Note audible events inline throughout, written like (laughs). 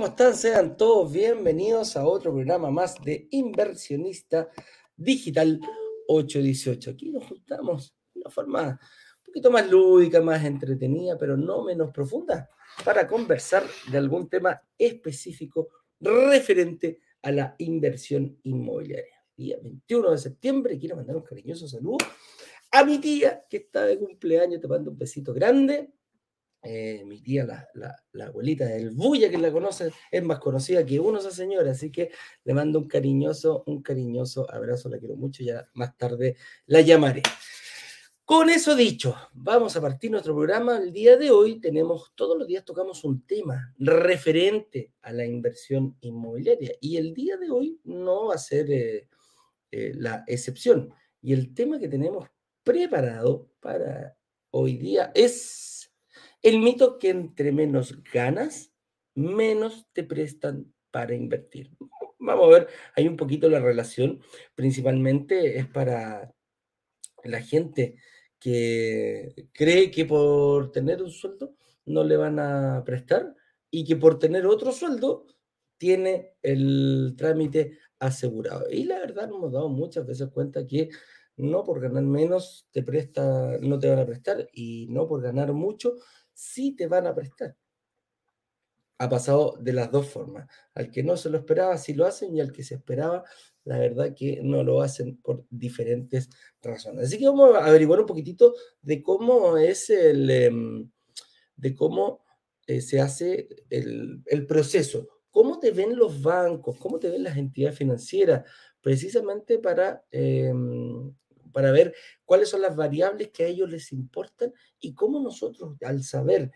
¿Cómo están? Sean todos bienvenidos a otro programa más de Inversionista Digital 818. Aquí nos juntamos de una forma un poquito más lúdica, más entretenida, pero no menos profunda, para conversar de algún tema específico referente a la inversión inmobiliaria. Día 21 de septiembre, quiero mandar un cariñoso saludo a mi tía que está de cumpleaños, te mando un besito grande eh, mi tía, la, la, abuelita del Bulla, que la conoce, es más conocida que uno esa señora, así que le mando un cariñoso, un cariñoso abrazo, la quiero mucho, ya más tarde la llamaré. Con eso dicho, vamos a partir nuestro programa. El día de hoy tenemos, todos los días tocamos un tema referente a la inversión inmobiliaria y el día de hoy no va a ser eh, eh, la excepción. Y el tema que tenemos preparado para hoy día es el mito que entre menos ganas, menos te prestan para invertir. Vamos a ver, hay un poquito la relación, principalmente es para la gente que cree que por tener un sueldo no le van a prestar y que por tener otro sueldo tiene el trámite asegurado. Y la verdad nos hemos dado muchas veces cuenta que no por ganar menos te presta, no te van a prestar y no por ganar mucho sí te van a prestar. Ha pasado de las dos formas. Al que no se lo esperaba, sí lo hacen, y al que se esperaba, la verdad que no lo hacen por diferentes razones. Así que vamos a averiguar un poquitito de cómo es el, em, de cómo eh, se hace el, el proceso. ¿Cómo te ven los bancos? ¿Cómo te ven las entidades financieras? Precisamente para em, para ver cuáles son las variables que a ellos les importan y cómo nosotros, al saber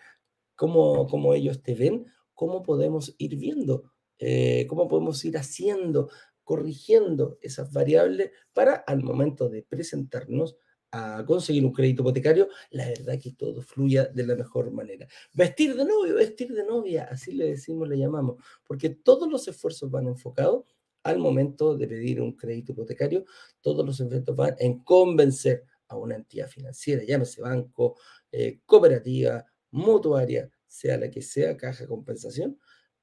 cómo, cómo ellos te ven, cómo podemos ir viendo, eh, cómo podemos ir haciendo, corrigiendo esas variables para al momento de presentarnos a conseguir un crédito hipotecario, la verdad que todo fluya de la mejor manera. Vestir de novio, vestir de novia, así le decimos, le llamamos, porque todos los esfuerzos van enfocados al momento de pedir un crédito hipotecario, todos los efectos van en convencer a una entidad financiera, llámese banco, eh, cooperativa, mutuaria, sea la que sea, caja compensación,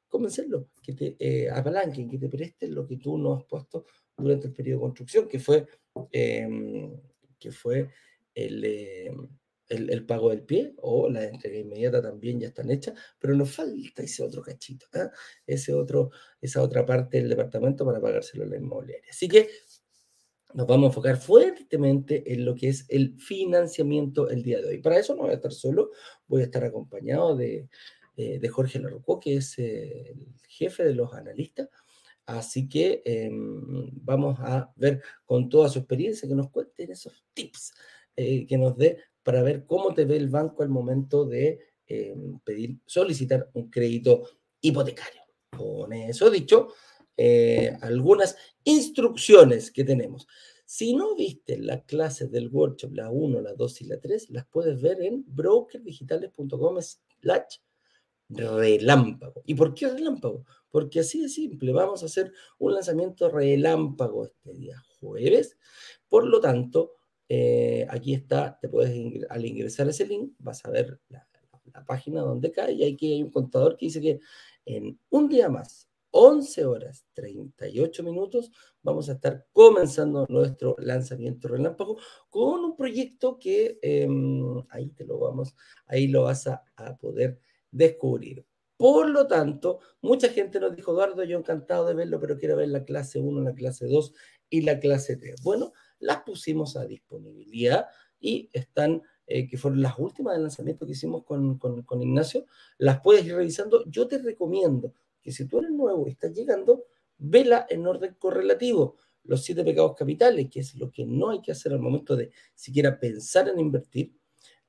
convencerlo, que te eh, apalanquen, que te presten lo que tú no has puesto durante el periodo de construcción, que fue, em, que fue el, el, pago del pie o la entrega inmediata también ya están hechas, pero nos falta ese otro cachito, ¿eh? ese otro, esa otra parte del departamento para pagárselo a la inmobiliaria. Así que nos vamos a enfocar fuertemente en lo que es el financiamiento el día de hoy. Para eso no voy a estar solo, voy a estar acompañado de, eh, de Jorge Larroco, que es eh, el jefe de los analistas. Así que em, vamos a ver con toda su experiencia que nos cuenten esos tips, que nos dé para ver cómo te ve el banco al momento de eh, pedir, solicitar un crédito hipotecario. Con eso dicho, eh, algunas instrucciones que tenemos. Si no viste las clases del workshop, la 1, la 2 y la 3, las puedes ver en brokerdigitales.com slash relámpago. ¿Y por qué relámpago? Porque así de simple, vamos a hacer un lanzamiento relámpago este día jueves. Por lo tanto, eh, aquí está, te puedes al ingresar ese link, vas a ver la, página donde cae y aquí hay un contador que dice que en un día más, 11 horas 38 minutos, vamos a estar comenzando nuestro lanzamiento relámpago con un proyecto que em, ahí te lo vamos, ahí lo vas a, a poder descubrir. Por lo tanto, mucha gente nos dijo, Eduardo, yo encantado de verlo, pero quiero ver la clase 1, la clase 2 y la clase 3. Bueno, las pusimos a disponibilidad y están, eh, que fueron las últimas de lanzamiento que hicimos con, con, Ignacio, las puedes ir revisando. Yo te recomiendo que si tú eres nuevo y estás llegando, vela en orden correlativo. Los siete pecados capitales, que es lo que no hay que hacer al momento de siquiera pensar en invertir.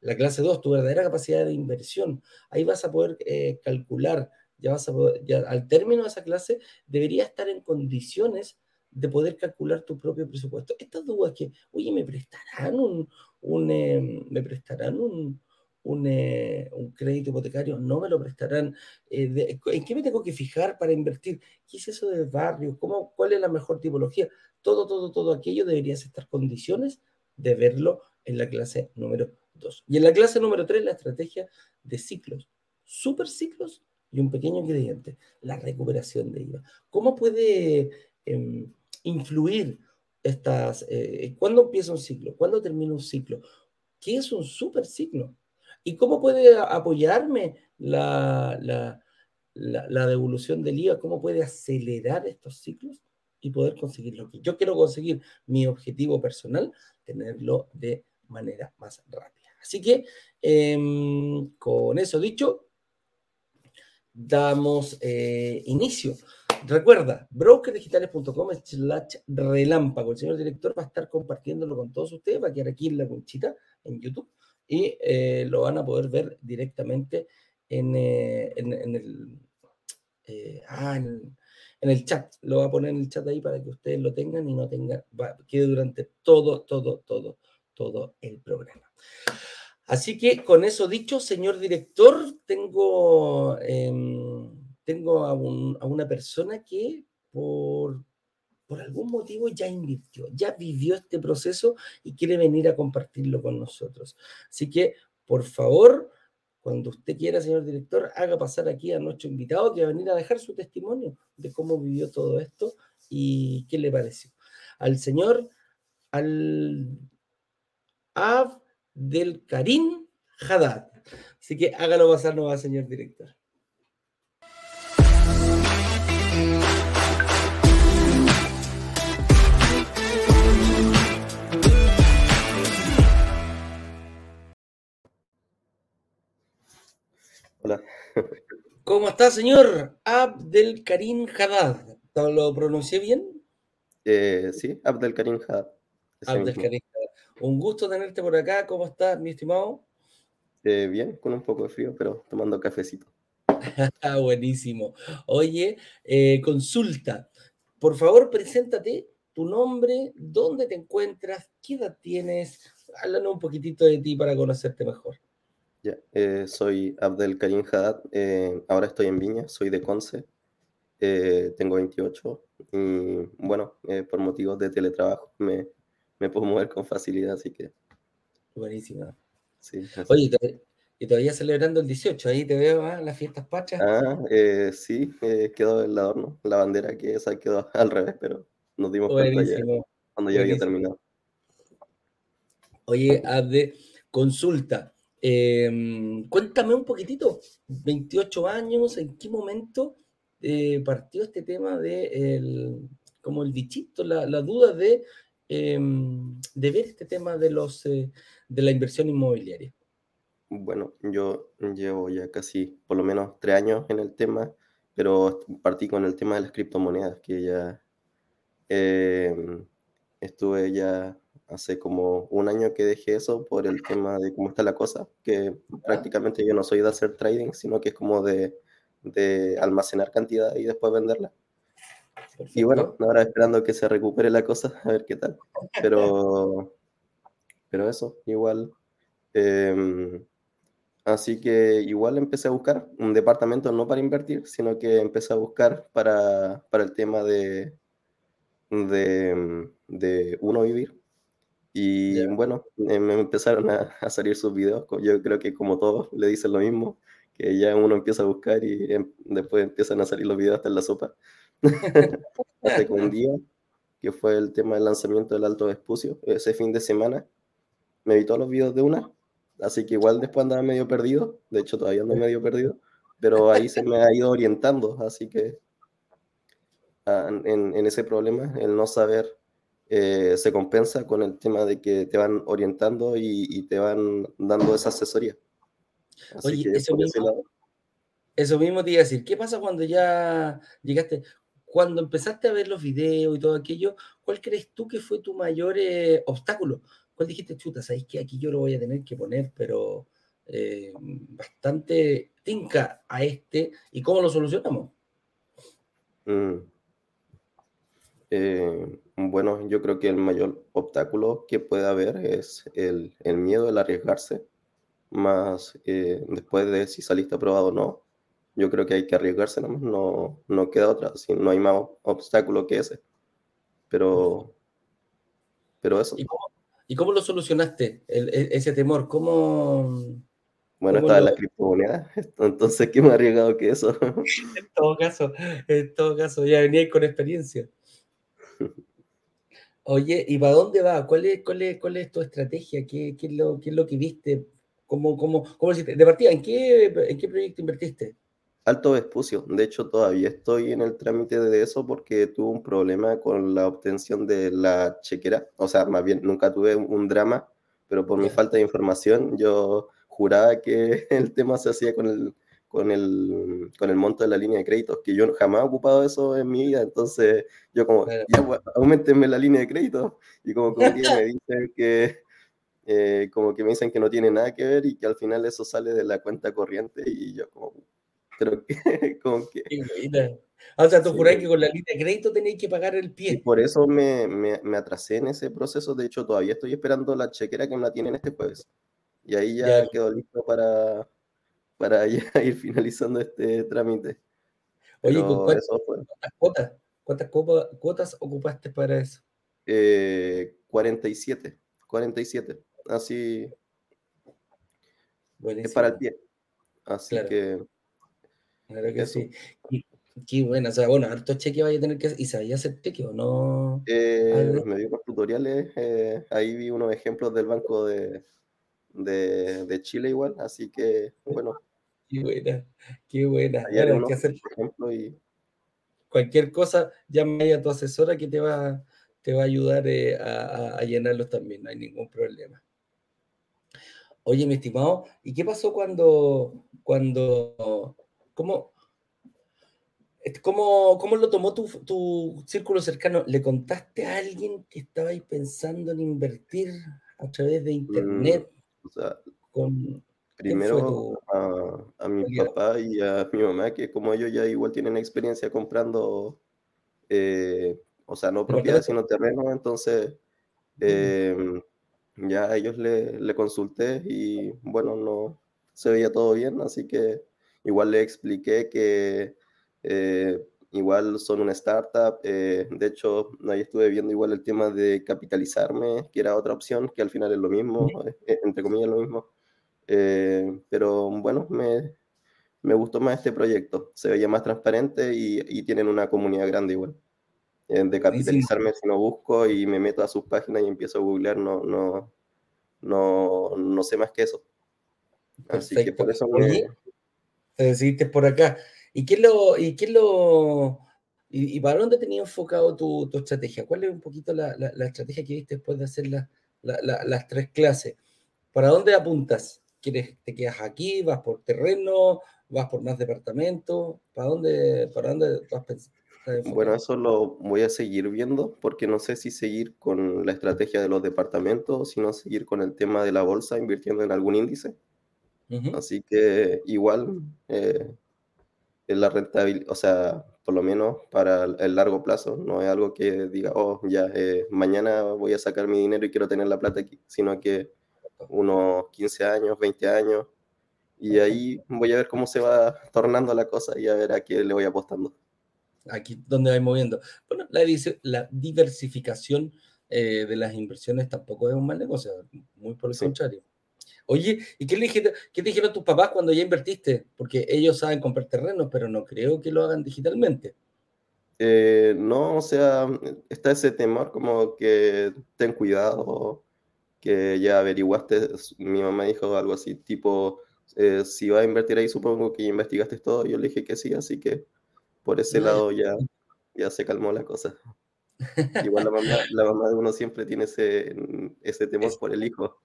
La clase 2, tu verdadera capacidad de inversión. Ahí vas a poder eh, calcular, ya vas a poder, al término de esa clase, debería estar en condiciones de poder calcular tu propio presupuesto. Estas dudas que, oye, ¿me prestarán un, un eh, me prestarán un, un, eh, un, crédito hipotecario? ¿No me lo prestarán? Eh, ¿En qué me tengo que fijar para invertir? ¿Qué es eso de barrio? ¿Cómo, ¿Cuál es la mejor tipología? Todo, todo, todo aquello deberías estar condiciones de verlo en la clase número 2. Y en la clase número 3, la estrategia de ciclos. Super ciclos y un pequeño ingrediente, la recuperación de IVA. ¿Cómo puede em, influir estas... Eh, ¿Cuándo empieza un ciclo? ¿Cuándo termina un ciclo? ¿Qué es un super ciclo? ¿Y cómo puede apoyarme la, la, devolución del IVA? ¿Cómo puede acelerar estos ciclos y poder conseguir lo que yo quiero conseguir? Mi objetivo personal, tenerlo de manera más rápida. Así que, em, con eso dicho, damos eh, inicio. Recuerda, brokerdigitales.com slash relámpago. El señor director va a estar compartiéndolo con todos ustedes. Va a quedar aquí en la conchita en YouTube y eh, lo van a poder ver directamente en, eh, ah, el, en, el, chat. Lo va a poner en el chat ahí para que ustedes lo tengan y no tengan, va, quede durante todo, todo, todo, todo el programa. Así que con eso dicho, señor director, tengo, em, tengo a, una persona que por, por algún motivo ya invirtió, ya vivió este proceso y quiere venir a compartirlo con nosotros. Así que, por favor, cuando usted quiera, señor director, haga pasar aquí a nuestro invitado que va a venir a dejar su testimonio de cómo vivió todo esto y qué le pareció. Al señor, al Karim Haddad. Así que hágalo pasar nomás, señor director. Hola. ¿Cómo está, señor Abdel Karim Haddad? ¿Lo pronuncié bien? Eh, sí, Abdel Karim Haddad. Abdel Karim un gusto tenerte por acá. ¿Cómo estás, mi estimado? Eh, bien, con un poco de frío, pero tomando cafecito. (laughs) Buenísimo. Oye, eh, consulta. Por favor, preséntate tu nombre, dónde te encuentras, qué edad tienes. Háblanos un poquitito de ti para conocerte mejor. Ya, eh, soy Abdel Karim Haddad. ahora estoy en Viña, soy de Conce. tengo 28 y bueno, por motivos de teletrabajo me, me puedo mover con facilidad, así que. Buenísimo. Sí, Oye, y todavía celebrando el 18, ahí te veo, ¿ah? las fiestas pachas. Ah, eh, sí, eh, quedó el adorno, la bandera que esa quedó al revés, pero nos dimos cuenta ya, cuando ya había terminado. Oye, de consulta. Em, cuéntame un poquitito, 28 años, ¿en qué momento eh, partió este tema de el, como el bichito, la, la duda de Em, de ver este tema de, los, eh, de la inversión inmobiliaria? Bueno, yo llevo ya casi por lo menos tres años en el tema, pero partí con el tema de las criptomonedas, que ya em, estuve ya hace como un año que dejé eso por el tema de cómo está la cosa, que prácticamente yo no soy de hacer trading, sino que es como de, de almacenar cantidad y después venderla. Y bueno, ahora esperando que se recupere la cosa, (laughs) a ver qué tal. Pero, pero eso, igual. Em, así que igual empecé a buscar un departamento no para invertir, sino que empecé a buscar para, para el tema de, de, de uno vivir. Y bueno, eh, me empezaron a, a, salir sus videos. Yo creo que como todos le dicen lo mismo, que ya uno empieza a buscar y em, después empiezan a salir los videos hasta en la sopa. (laughs) hace un día, que fue el tema del lanzamiento del Alto Vespucio, ese fin de semana, me vi todos los videos de una, así que igual después andaba medio perdido, de hecho todavía ando medio perdido, pero ahí se me ha ido orientando, así que ah, en, en ese problema, el no saber eh, se compensa con el tema de que te van orientando y, te van dando esa asesoría. Oye, eso mismo, eso mismo te iba a decir, ¿qué pasa cuando ya llegaste? cuando empezaste a ver los videos y todo aquello, ¿cuál crees tú que fue tu mayor eh, obstáculo? ¿Cuál dijiste, chuta, sabéis que aquí yo lo voy a tener que poner, pero eh, bastante tinca a este? ¿Y cómo lo solucionamos? Mm. Eh, bueno, yo creo que el mayor obstáculo que puede haber es el, el miedo, el arriesgarse, más después de si saliste aprobado o no, yo creo que hay que arriesgarse no, no queda otra, si no hay más obstáculo que ese. Pero, pero eso. ¿Y cómo, lo solucionaste, e, ese temor? ¿Cómo...? Bueno, estaba en la criptomoneda, (laughs) entonces qué más arriesgado que eso. (laughs) en todo caso, en todo caso, ya venía con experiencia. (laughs) Oye, ¿y para dónde va? ¿Cuál es, cuál es, cuál es tu estrategia? ¿Qué, qué, es lo, ¿Qué es lo que viste? ¿Cómo, cómo, cómo De partida, ¿en qué, ¿en qué proyecto invertiste? Alto Vespucio. De hecho, todavía estoy en el trámite de eso porque tuve un problema con la obtención de la chequera. O sea, más bien, nunca tuve un drama, pero por mi falta de información, yo juraba que (laughs) el tema se hacía con el, con el, con el monto de la línea de créditos, que yo jamás he ocupado eso en mi vida, entonces yo como, ya, pues, aumentenme la línea de crédito, y como, que me (laughs) dicen que, eh, como que me dicen que no tiene nada que ver y que al final eso sale de la cuenta corriente, y yo como, pero que, (laughs) como que... O sea, tú sí. que con la línea de crédito tenéis que pagar el pie. Y por eso me, me, me, atrasé en ese proceso. De hecho, todavía estoy esperando la chequera que me la tienen este jueves. Y ahí ya, ya. quedó listo para, para ya (laughs) ir finalizando este trámite. Oye, ¿cuántas, cuotas, ¿cuántas cuotas ocupaste para eso? Eh, 47, 47, así Buenísimo. es para el pie. Así claro. que... Claro que eso. sí. Y, qué bueno, o sea, bueno, harto cheque vaya a tener que ¿Y sabía hacer cheque o no? Eh, me dio unos tutoriales, eh, ahí vi unos ejemplos del Banco de, de, de Chile igual, así que, bueno, Qué buena, qué buena. Bueno, hay que hacer, por ejemplo, y... Cualquier cosa, llama a tu asesora que te va, te va a ayudar eh, a, a, llenarlos también, no hay ningún problema. Oye, mi estimado, ¿y qué pasó cuando, cuando, cómo, cómo, cómo lo tomó tu, tu círculo cercano? ¿Le contaste a alguien que estabais pensando en invertir a través de internet? Mm, o sea, con, Primero a, a, mi papá y a mi mamá, que como ellos ya igual tienen experiencia comprando, eh, o sea, no propiedades, sino terrenos, entonces eh, ya a ellos le, le, consulté y bueno, no se veía todo bien, así que igual le expliqué que eh, igual son una startup, de hecho ahí estuve viendo igual el tema de capitalizarme, que era otra opción, que al final es lo mismo, entre comillas lo mismo. Eh, pero bueno, me, me, gustó más este proyecto. Se veía más transparente y, y tienen una comunidad grande igual. Eh, de capitalizarme si no busco y me meto a sus páginas y empiezo a googlear, no, no, no, no sé más que eso. Así que por eso me... te decidiste por acá. ¿Y qué es lo, y qué es lo, y, y, para dónde tenía enfocado tu, tu, estrategia? ¿Cuál es un poquito la, la, la estrategia que viste después de hacer la, las tres clases? ¿Para dónde apuntas? ¿Quieres, te quedas aquí? ¿Vas por terreno? ¿Vas por más departamentos? ¿Para dónde, para dónde vas pensando? Bueno, eso lo voy a seguir viendo porque no sé si seguir con la estrategia de los departamentos o si no seguir con el tema de la bolsa invirtiendo en algún índice. Uh -huh. Así que igual eh, la rentabilidad, o sea, por lo menos para el largo plazo, no es algo que diga, oh, ya, eh, mañana voy a sacar mi dinero y quiero tener la plata aquí, sino que unos 15 años, 20 años, y ahí voy a ver cómo se va tornando la cosa y a ver a qué le voy apostando. Aquí donde vais moviendo. Bueno, la, la diversificación eh, de las inversiones tampoco es un mal negocio, muy por el sí. contrario. Oye, ¿y qué, le dijiste, qué te dijeron tus papás cuando ya invertiste? Porque ellos saben comprar terrenos, pero no creo que lo hagan digitalmente. Eh, no, o sea, está ese temor como que ten cuidado, que ya averiguaste, mi mamá dijo algo así, tipo, eh, si vas a invertir ahí, supongo que investigaste todo, yo le dije que sí, así que por ese lado ya, ya se calmó la cosa. Igual la mamá, la mamá de uno siempre tiene ese, ese temor es, por el hijo.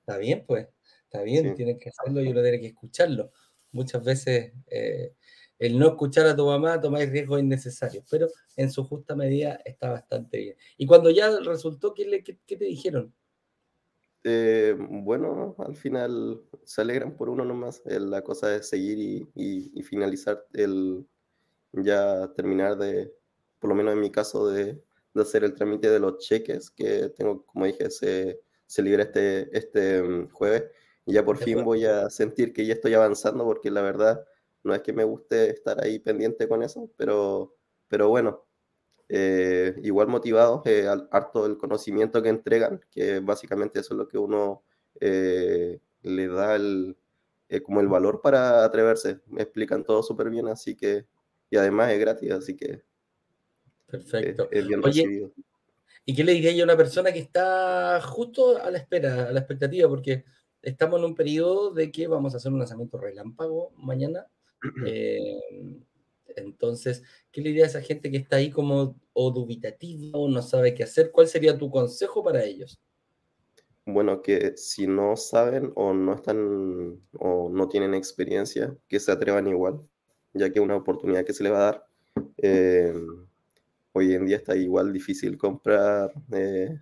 Está bien, pues, está bien, sí. tienes que hacerlo y uno tiene que escucharlo. Muchas veces eh, el no escuchar a tu mamá tomáis riesgos innecesarios, pero en su justa medida está bastante bien. Y cuando ya resultó, ¿qué, le, qué, qué te dijeron? Eh, bueno, al final se alegran por uno nomás. Eh, la cosa es seguir y, y, y, finalizar el ya terminar de, por lo menos en mi caso, de, de, hacer el trámite de los cheques que tengo, como dije, se, se libera este, este um, jueves. Y ya por fin voy a sentir que ya estoy avanzando porque la verdad no es que me guste estar ahí pendiente con eso, pero, pero bueno, eh, igual motivados, eh, harto el conocimiento que entregan, que básicamente eso es lo que uno eh, le da el, eh, como el valor para atreverse. Me explican todo súper bien, así que, y además es gratis, así que Perfecto. es, bien recibido. ¿Y qué le diría yo a una persona que está justo a la espera, a la expectativa? Porque estamos en un periodo de que vamos a hacer un lanzamiento relámpago mañana. (clears throat) Entonces, ¿qué le diría a esa gente que está ahí como o dubitativa o no sabe qué hacer? ¿Cuál sería tu consejo para ellos? Bueno, que si no saben o no están o no tienen experiencia, que se atrevan igual, ya que una oportunidad que se les va a dar. Eh, hoy en día está igual difícil comprar eh,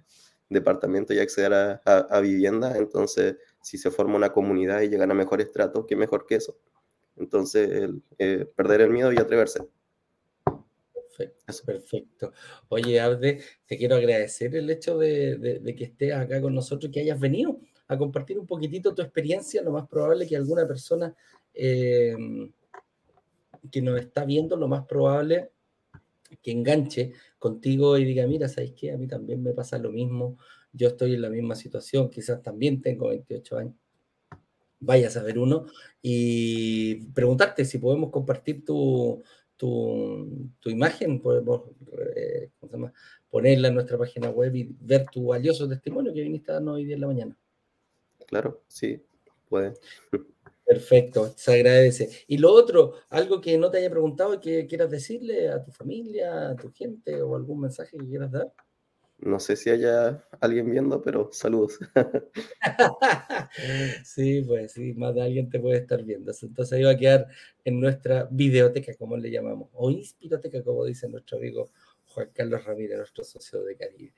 departamento y acceder a, vivienda, entonces si se forma una comunidad y llegan a mejores tratos, qué mejor que eso. Entonces, eh, perder el miedo y atreverse. Perfecto, perfecto. Oye, Abde, te quiero agradecer el hecho de, que estés acá con nosotros, que hayas venido a compartir un poquitito tu experiencia. Lo más probable que alguna persona eh, que nos está viendo, lo más probable que enganche contigo y diga, mira, ¿sabes qué? A mí también me pasa lo mismo, yo estoy en la misma situación, quizás también tengo 28 años, vaya a saber uno, y preguntarte si podemos compartir tu, tu, imagen, podemos eh, ponerla en nuestra página web y ver tu valioso testimonio que viniste a darnos hoy día en la mañana. Claro, sí, puede. Perfecto, se agradece. Y lo otro, algo que no te haya preguntado y que quieras decirle a tu familia, a tu gente o algún mensaje que quieras dar. No sé si haya alguien viendo, pero saludos. (laughs) sí, pues sí, más de alguien te puede estar viendo. Entonces ahí va a quedar en nuestra videoteca, como le llamamos, o inspiroteca, como dice nuestro amigo Juan Carlos Ramírez, nuestro socio de Caribe.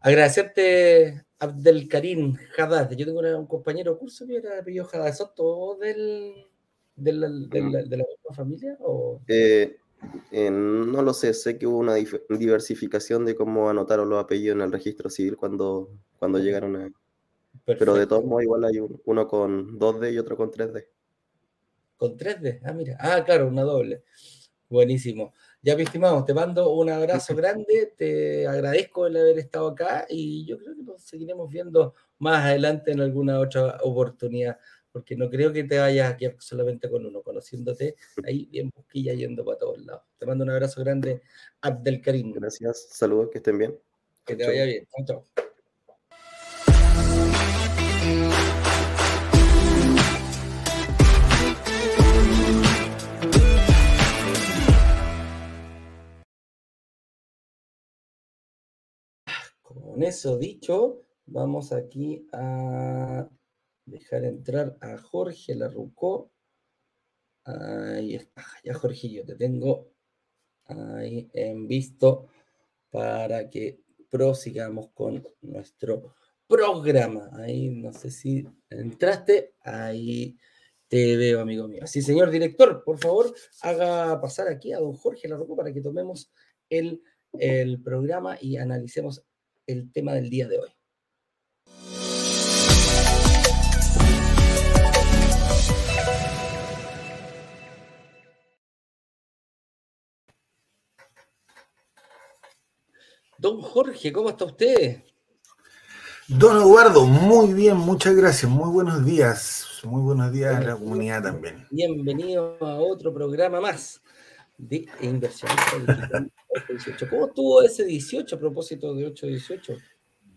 Agradecerte, Abdelkarim Haddad. Yo tengo un compañero curso que era apellido Haddad. ¿Son todos del, de la misma familia? O? Eh, eh, no lo sé, sé que hubo una diversificación de cómo anotaron los apellidos en el registro civil cuando, cuando llegaron a... Pero de todos modos igual hay uno con 2D y otro con 3D. ¿Con 3D? Ah, mira. Ah, claro, una doble. Buenísimo. Ya, mi estimado, te mando un abrazo (laughs) grande, te agradezco el haber estado acá y yo creo que nos seguiremos viendo más adelante en alguna otra oportunidad, porque no creo que te vayas a quedar solamente con uno, conociéndote ahí bien busquilla yendo para todos lados. Te mando un abrazo grande, Abdelkarim. Gracias, saludos, que estén bien. Que te vaya bien. Chao, chao. Con eso dicho, vamos aquí a dejar entrar a Jorge Larrucó. Ahí está, ya Jorge, yo te tengo ahí en visto para que prosigamos con nuestro programa. Ahí no sé si entraste, ahí te veo, amigo mío. Sí, señor director, por favor, haga pasar aquí a don Jorge Larrucó para que tomemos el, el programa y analicemos el tema del día de hoy. Don Jorge, ¿cómo está usted? Don Eduardo, muy bien, muchas gracias. Muy buenos días. Muy buenos días a la comunidad también. Bienvenido a otro programa más de inversión. ¿Cómo estuvo ese 18 a propósito de 8-18?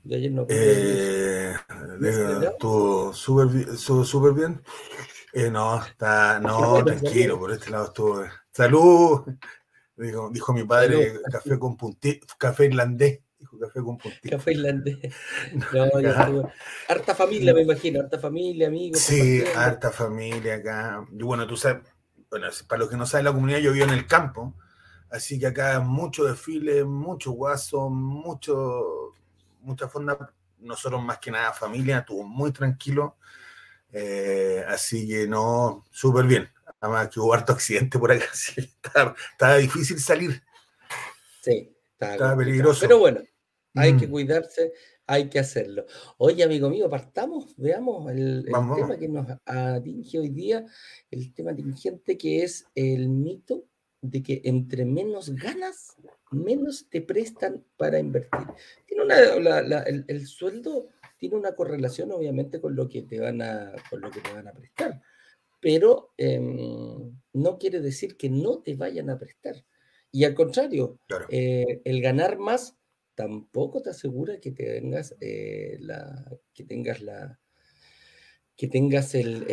De ayer no eh, Estuvo súper bien. Eh, no, está, no, (laughs) tranquilo, por este lado estuvo. Salud, dijo, dijo mi padre, café con punti, café irlandés. Dijo café con puntito. Café irlandés. (laughs) No, harta familia, me imagino, harta familia, amigos. Sí, harta familia acá. Y bueno, tú sabes, bueno, para los que no saben, la comunidad yo vivo en el campo, así que acá mucho desfile, mucho guaso, mucho, mucha fonda. Nosotros más que nada familia, estuvo muy tranquilo. Eh, así que no, súper bien. Además que hubo harto accidente por acá, (laughs) estaba, difícil salir. Sí, estaba, peligroso. Pero bueno, hay que mm. cuidarse, hay que hacerlo. Oye, amigo mío, partamos, veamos el, tema que nos atinge hoy día, el tema atingente que es el mito de que entre menos ganas, menos te prestan para invertir. Tiene una, el, sueldo tiene una correlación obviamente con lo que te van a, con lo que te van a prestar, pero em, no quiere decir que no te vayan a prestar. Y al contrario, eh, el ganar más tampoco te asegura que tengas eh, la, que tengas la, que tengas el,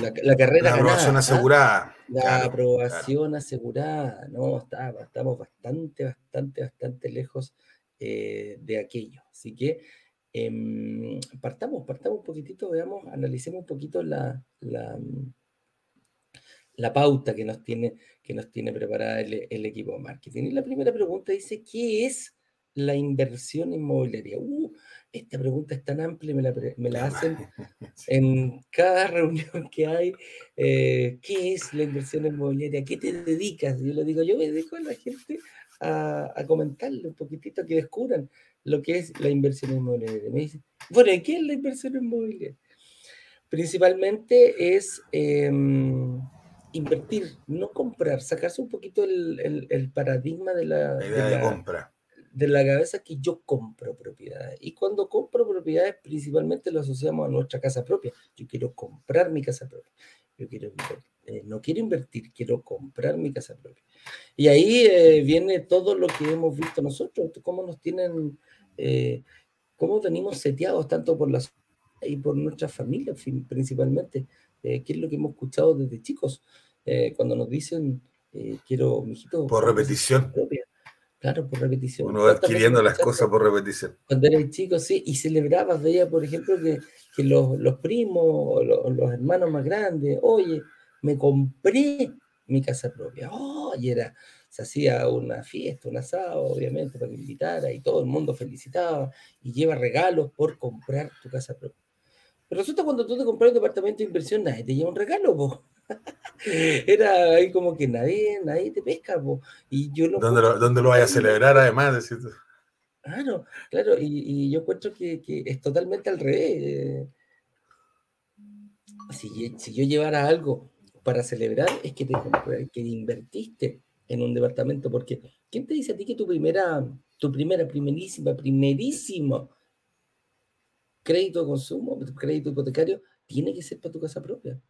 la, carrera. La aprobación ¿ah? asegurada. La aprobación asegurada, ¿no? estamos bastante, bastante, bastante lejos eh, de aquello. Así que em, partamos, partamos un poquitito, veamos, analicemos un poquito la, la, la, pauta que nos tiene, que nos tiene preparada el, el equipo de marketing. Y la primera pregunta dice, ¿qué es la inversión inmobiliaria? Uh, esta pregunta es tan amplia, me la, me la hacen (laughs) en cada reunión que hay. Eh, ¿Qué es la inversión inmobiliaria? ¿Qué te dedicas? Yo le digo, yo me dedico a la gente a, a comentarle un poquitito, que descubran lo que es la inversión inmobiliaria. Me dicen, bueno, ¿qué es la inversión inmobiliaria? Principalmente es em, invertir, no comprar, sacarse un poquito el, el, paradigma de la, la idea de compra de la cabeza que yo compro propiedades. Y cuando compro propiedades, principalmente lo asociamos a nuestra casa propia. Yo quiero comprar mi casa propia. Yo quiero eh, no quiero invertir, quiero comprar mi casa propia. Y ahí eh, viene todo lo que hemos visto nosotros, cómo nos tienen, eh, cómo venimos seteados tanto por las y por nuestras familias principalmente, qué es lo que hemos escuchado desde chicos, cuando nos dicen, quiero, mijito, por repetición. Propia Claro, por repetición. Uno va adquiriendo las cosas por repetición. Cuando eres chico, sí, y celebrabas, veía, por ejemplo, que, que los, los, primos o los, hermanos más grandes, oye, me compré mi casa propia. Oh, y era, se hacía una fiesta, un asado, obviamente, para que invitara, y todo el mundo felicitaba, y lleva regalos por comprar tu casa propia. Pero resulta cuando tú te compras un departamento de inversión, nadie te lleva un regalo, vos. (laughs) Era ahí como que nadie, nadie te pesca. Y yo lo ¿Dónde, lo, ¿Dónde lo vaya a celebrar además? Claro, claro, y, yo encuentro que, que, es totalmente al revés. Si, si, yo llevara algo para celebrar, es que, te, que invertiste en un departamento, porque ¿quién te dice a ti que tu primera, tu primera, primerísima, primerísimo crédito de consumo, crédito hipotecario, tiene que ser para tu casa propia?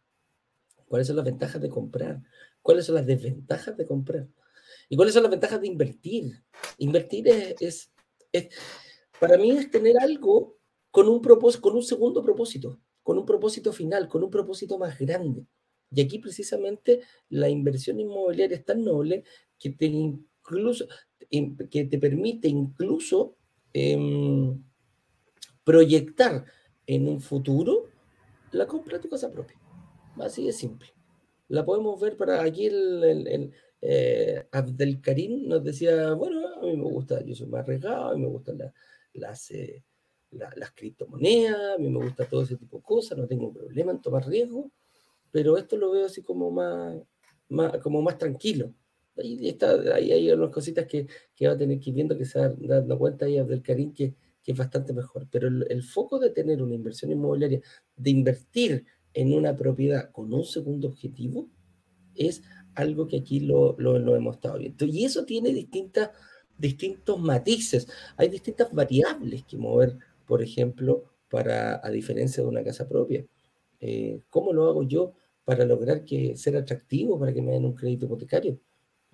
cuáles son las ventajas de comprar, cuáles son las desventajas de comprar y cuáles son las ventajas de invertir. Invertir es, para mí es tener algo con un propósito, con un segundo propósito, con un propósito final, con un propósito más grande. Y aquí precisamente la inversión inmobiliaria es tan noble que te incluso que te permite incluso em, proyectar en un futuro la compra de tu casa propia. Así de simple. La podemos ver para aquí el, el, eh, Abdelkarim nos decía, bueno, a mí me gusta, yo soy más arriesgado, a mí me gustan las, eh, las criptomonedas, a mí me gusta todo ese tipo de cosas, no tengo problema en tomar riesgo, pero esto lo veo así como más, más como más tranquilo. Ahí, está, ahí hay unas cositas que, que, va a tener que ir viendo, que se va dando cuenta ahí Abdelkarim que, que es bastante mejor. Pero el, el, foco de tener una inversión inmobiliaria, de invertir en una propiedad con un segundo objetivo es algo que aquí lo, lo, hemos estado viendo. Y eso tiene distintas, distintos matices. Hay distintas variables que mover, por ejemplo, para, a diferencia de una casa propia. Eh, ¿Cómo lo hago yo para lograr que ser atractivo para que me den un crédito hipotecario?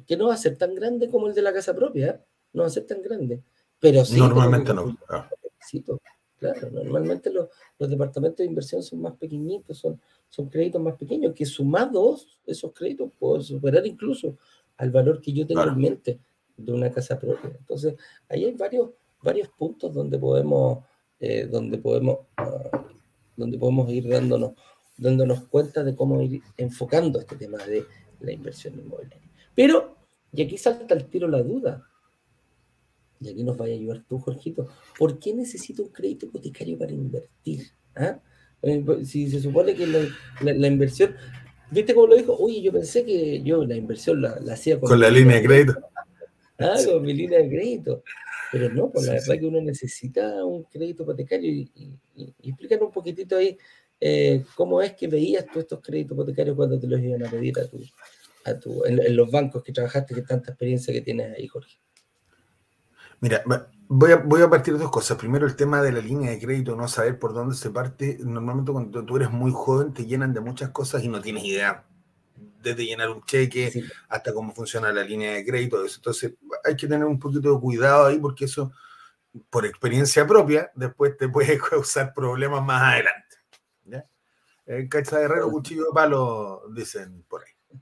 Que no va a ser tan grande como el de la casa propia, ¿eh? no va a ser tan grande. Pero sí. Normalmente no. Claro, normalmente los, los, departamentos de inversión son más pequeñitos, son, son créditos más pequeños, que sumados esos créditos pueden superar incluso al valor que yo tengo en mente de una casa propia. Entonces, ahí hay varios, varios puntos donde podemos, eh, donde podemos, ah, donde podemos ir dándonos, dándonos cuenta de cómo ir enfocando este tema de la inversión inmobiliaria. Pero, y aquí salta el tiro la duda, y aquí nos vaya a ayudar tú, Jorgito, ¿por qué necesito un crédito hipotecario para invertir? ¿Ah? Eh, pues, si se supone que la, inversión, ¿viste cómo lo dijo? Oye, yo pensé que yo la inversión la, hacía con, la línea de crédito. Ah, con mi línea de crédito. Pero no, pues la verdad que uno necesita un crédito hipotecario y, y, un poquitito ahí eh, cómo es que veías tú estos créditos hipotecarios cuando te los iban a pedir a tu, a tu, en, en los bancos que trabajaste, que tanta experiencia que tienes ahí, Jorge. Mira, voy a, voy a partir de dos cosas. Primero, el tema de la línea de crédito, no saber por dónde se parte. Normalmente cuando tú eres muy joven te llenan de muchas cosas y no tienes idea. Desde llenar un cheque hasta cómo funciona la línea de crédito. Entonces hay que tener un poquito de cuidado ahí porque eso, por experiencia propia, después te puede (laughs) causar problemas más adelante. ¿ya? El cacha de herrero, cuchillo de palo, dicen por ahí.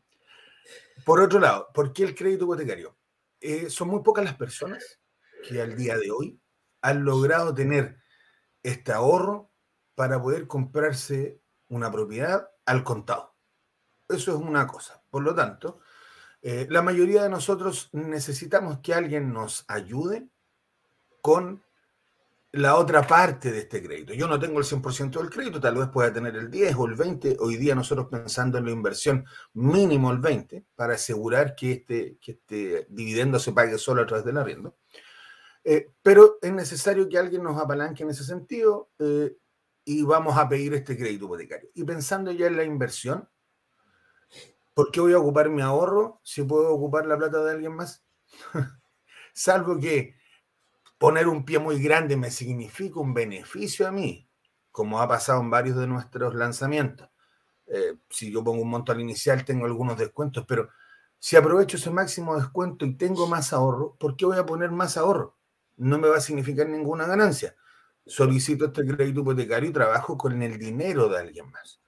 Por otro lado, ¿por qué el crédito hipotecario? Eh, son muy pocas las personas que al día de hoy han logrado tener este ahorro para poder comprarse una propiedad al contado. Eso es una cosa. Por lo tanto, eh, la mayoría de nosotros necesitamos que alguien nos ayude con la otra parte de este crédito. Yo no tengo el 100% del crédito, tal vez pueda tener el 10 o el 20. Hoy día nosotros pensando en la inversión mínimo el 20 para asegurar que este, que este dividendo se pague solo a través del arriendo. Eh, pero es necesario que alguien nos apalanque en ese sentido eh, y vamos a pedir este crédito hipotecario. Y pensando ya en la inversión, ¿por qué voy a ocupar mi ahorro si puedo ocupar la plata de alguien más? (laughs) Salvo que poner un pie muy grande me significa un beneficio a mí, como ha pasado en varios de nuestros lanzamientos. Eh, si yo pongo un monto al inicial, tengo algunos descuentos, pero si aprovecho ese máximo descuento y tengo más ahorro, ¿por qué voy a poner más ahorro? No me va a significar ninguna ganancia. Solicito este crédito hipotecario y trabajo con el dinero de alguien más.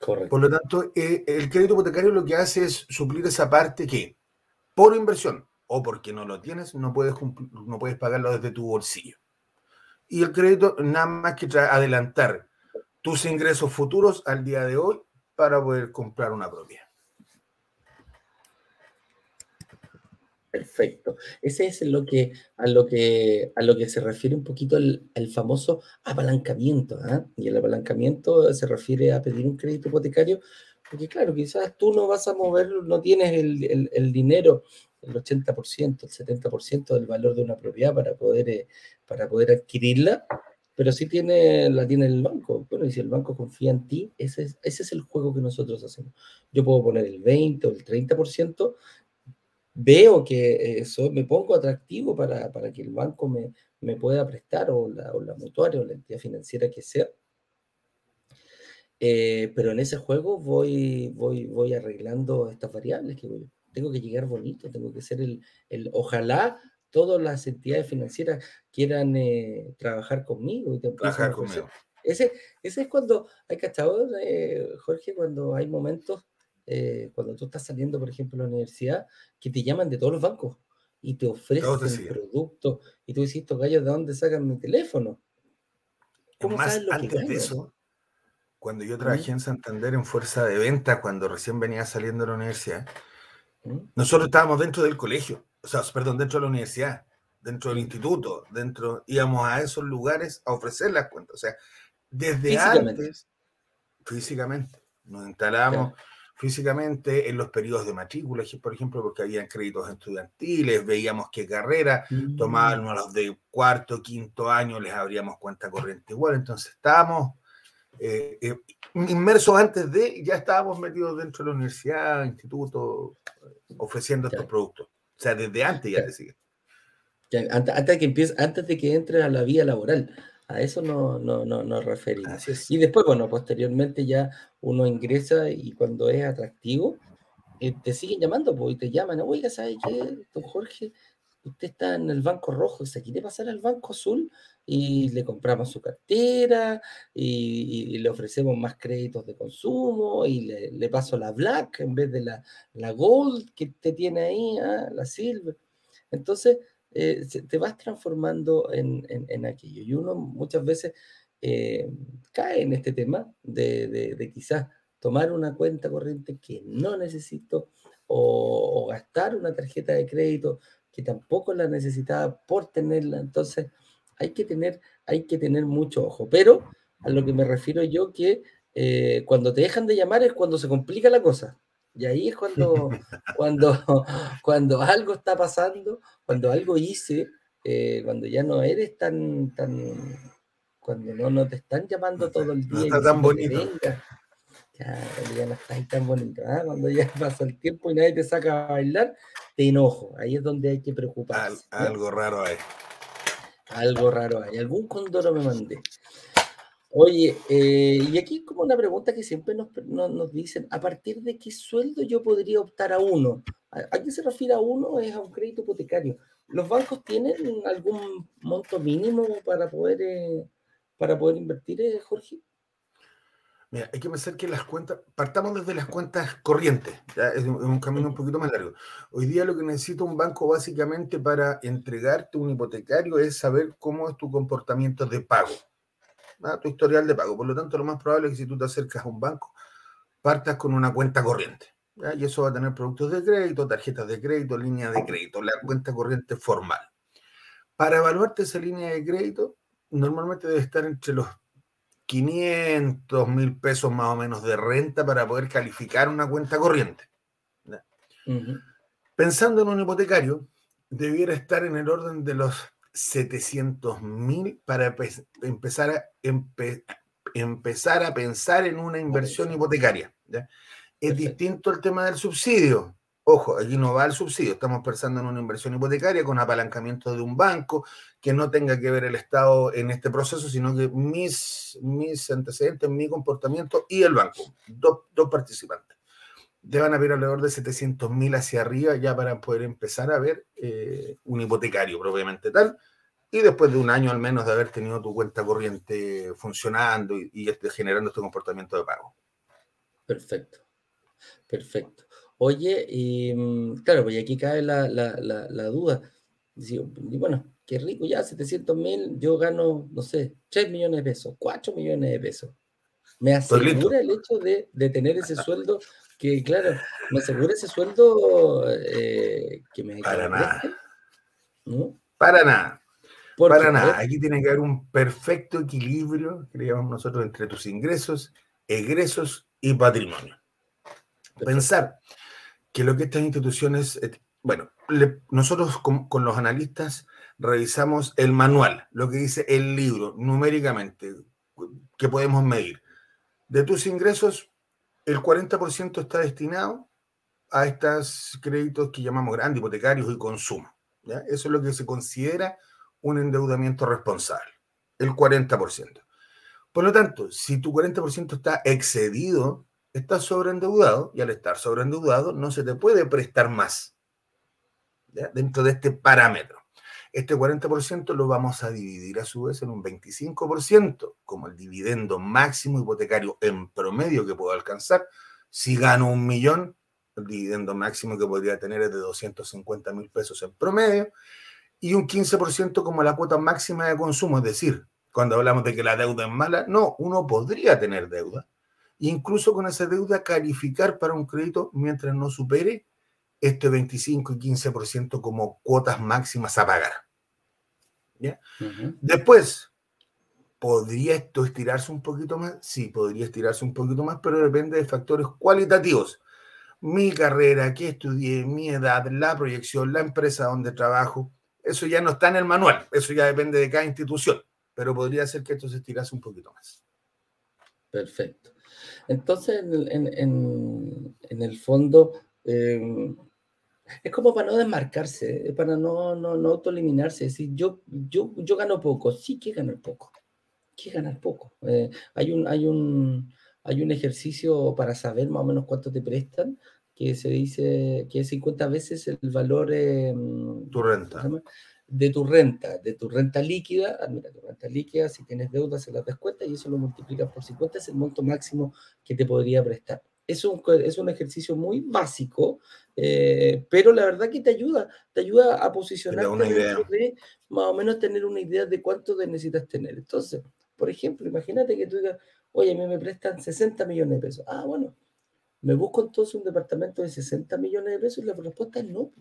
Correcto. Por lo tanto, eh, el crédito hipotecario lo que hace es suplir esa parte que, por inversión, o porque no lo tienes, no puedes, no puedes pagarlo desde tu bolsillo. Y el crédito nada más que adelantar tus ingresos futuros al día de hoy para poder comprar una propiedad. Perfecto. Ese es lo que, a, lo que, a lo que se refiere un poquito el, famoso apalancamiento. ¿ah? Y el apalancamiento se refiere a pedir un crédito hipotecario, porque claro, quizás tú no vas a mover, no tienes el, el dinero el 80%, el 70% del valor de una propiedad para poder, eh, para poder adquirirla, pero sí tiene, la tiene el banco. Bueno, y si el banco confía en ti, ese es, ese es el juego que nosotros hacemos. Yo puedo poner el 20 o el 30%, veo que eso me pongo atractivo para, para que el banco me, me pueda prestar, o la, o la mutuaria o la entidad financiera que sea. Eh, pero en ese juego voy, voy, voy arreglando estas variables que voy, tengo que llegar bonito, tengo que ser el, el ojalá todas las entidades financieras quieran eh, trabajar conmigo y trabajar conmigo. Ese, ese es cuando hay cachador, eh, Jorge, cuando hay momentos, eh, cuando tú estás saliendo, por ejemplo, de la universidad, que te llaman de todos los bancos y te ofrecen productos y tú dices, estos gallos, ¿de dónde sacan mi teléfono? ¿Cómo más, antes de eso, cuando yo trabajé en Santander en fuerza de venta, cuando recién venía saliendo de la universidad, nosotros estábamos dentro del colegio, o sea, perdón, dentro de la universidad, dentro del instituto, dentro, íbamos a esos lugares a ofrecer las cuentas. O sea, desde antes, físicamente, nos instalamos físicamente en los periodos de matrícula, por ejemplo, porque habían créditos estudiantiles, veíamos qué carrera, mm. tomábamos los de cuarto, quinto año, les abríamos cuenta corriente igual, entonces estábamos eh, eh, inmersos antes de, ya estábamos metidos dentro de la universidad, instituto, ofreciendo estos productos. O sea, desde antes ya decía. Antes, de que empiece, antes de que entres a la vía laboral. A eso no, no, no nos referimos. Y después, bueno, posteriormente ya uno ingresa y cuando es atractivo, eh, te siguen llamando, pues, y te llaman, oiga, ¿sabe qué, don Jorge? Usted está en el banco rojo, ¿se quiere pasar al banco azul? y le compramos su cartera y, le ofrecemos más créditos de consumo y le, paso la black en vez de la, la gold que te tiene ahí, ¿ah? la silver. Entonces, eh, te vas transformando en, aquello. Y uno muchas veces eh, cae en este tema de, quizás tomar una cuenta corriente que no necesito o, o gastar una tarjeta de crédito que tampoco la necesitaba por tenerla. Entonces, hay que tener, hay que tener mucho ojo. Pero a lo que me refiero yo que eh, cuando te dejan de llamar es cuando se complica la cosa. Y ahí es cuando, (laughs) cuando, cuando algo está pasando, cuando algo hice, eh, cuando ya no eres tan, tan, cuando no, no te están llamando todo el día. No está tan bonito. Ya, ya no estás tan bonito. ¿ah? Cuando ya (laughs) pasa el tiempo y nadie te saca a bailar, te enojo. Ahí es donde hay que preocuparse. algo raro hay. Algo raro hay. Algún condoro me mandé. Oye, eh, y aquí como una pregunta que siempre nos, nos, dicen, ¿a partir de qué sueldo yo podría optar a uno? ¿A, qué se refiere a uno? Es a un crédito hipotecario. ¿Los bancos tienen algún monto mínimo para poder, eh, para poder invertir, eh, Jorge? Mira, hay que pensar que las cuentas, partamos desde las cuentas corrientes, Es, un, camino un poquito más largo. Hoy día lo que necesita un banco básicamente para entregarte un hipotecario es saber cómo es tu comportamiento de pago, tu historial de pago. Por lo tanto, lo más probable es que si tú te acercas a un banco, partas con una cuenta corriente. Y eso va a tener productos de crédito, tarjetas de crédito, línea de crédito, la cuenta corriente formal. Para evaluarte esa línea de crédito, normalmente debe estar entre los 500 mil pesos más o menos de renta para poder calificar una cuenta corriente. Pensando en un hipotecario, debiera estar en el orden de los 700 mil para empezar a, empezar a pensar en una inversión hipotecaria. Es distinto el tema del subsidio. Ojo, aquí no va el subsidio, estamos pensando en una inversión hipotecaria con apalancamiento de un banco, que no tenga que ver el Estado en este proceso, sino que mis, mis antecedentes, mi comportamiento y el banco, dos, dos participantes. Deban haber alrededor de 700 mil hacia arriba ya para poder empezar a ver eh, un hipotecario propiamente tal, y después de un año al menos de haber tenido tu cuenta corriente funcionando y, y este, generando este comportamiento de pago. Perfecto, perfecto. Oye, y mm, claro, pues aquí cae la, duda. Y bueno, qué rico, ya 700 mil, yo gano, no sé, 3 millones de pesos, 4 millones de pesos. Me asegura el hecho de, tener ese sueldo, que claro, me asegura ese sueldo eh, que me... Para nada. Para nada. Para nada. Aquí tiene que haber un perfecto equilibrio, que llamamos nosotros, entre tus ingresos, egresos y patrimonio. Pensar que lo que estas instituciones, eh, bueno, nosotros con, los analistas revisamos el manual, lo que dice el libro numéricamente, que podemos medir. De tus ingresos, el 40% está destinado a estos créditos que llamamos grandes, hipotecarios y consumo. Eso es lo que se considera un endeudamiento responsable, el 40%. Por lo tanto, si tu 40% está excedido estás sobreendeudado y al estar sobreendeudado no se te puede prestar más dentro de este parámetro. Este 40% lo vamos a dividir a su vez en un 25% como el dividendo máximo hipotecario en promedio que puedo alcanzar. Si gano un millón, el dividendo máximo que podría tener es de 250 mil pesos en promedio. Y un 15% como la cuota máxima de consumo. Es decir, cuando hablamos de que la deuda es mala, no, uno podría tener deuda, incluso con esa deuda calificar para un crédito mientras no supere este 25 y 15% como cuotas máximas a pagar. Después, ¿podría esto estirarse un poquito más? Sí, podría estirarse un poquito más, pero depende de factores cualitativos. Mi carrera, qué estudié, mi edad, la proyección, la empresa donde trabajo, eso ya no está en el manual, eso ya depende de cada institución, pero podría ser que esto se estirase un poquito más. Perfecto. Entonces, en, el fondo, em, es como para no desmarcarse, para no, no, no autoeliminarse. Es decir, yo, yo, yo gano poco, sí que ganar poco. ¿Qué ganar poco? Eh, hay, un, hay, un, hay un ejercicio para saber más o menos cuánto te prestan, que se dice que es 50 veces el valor. Em, tu renta de tu renta, de tu renta líquida, ah, mira, tu renta líquida, si tienes deuda se la descuenta y eso lo multiplicas por 50, es el monto máximo que te podría prestar. Es un, es un ejercicio muy básico, eh, pero la verdad que te ayuda, te ayuda a posicionarte de más o menos tener una idea de cuánto necesitas tener. Entonces, por ejemplo, imagínate que tú digas, oye, a mí me prestan 60 millones de pesos. Ah, bueno, me busco entonces un departamento de 60 millones de pesos y la respuesta es no.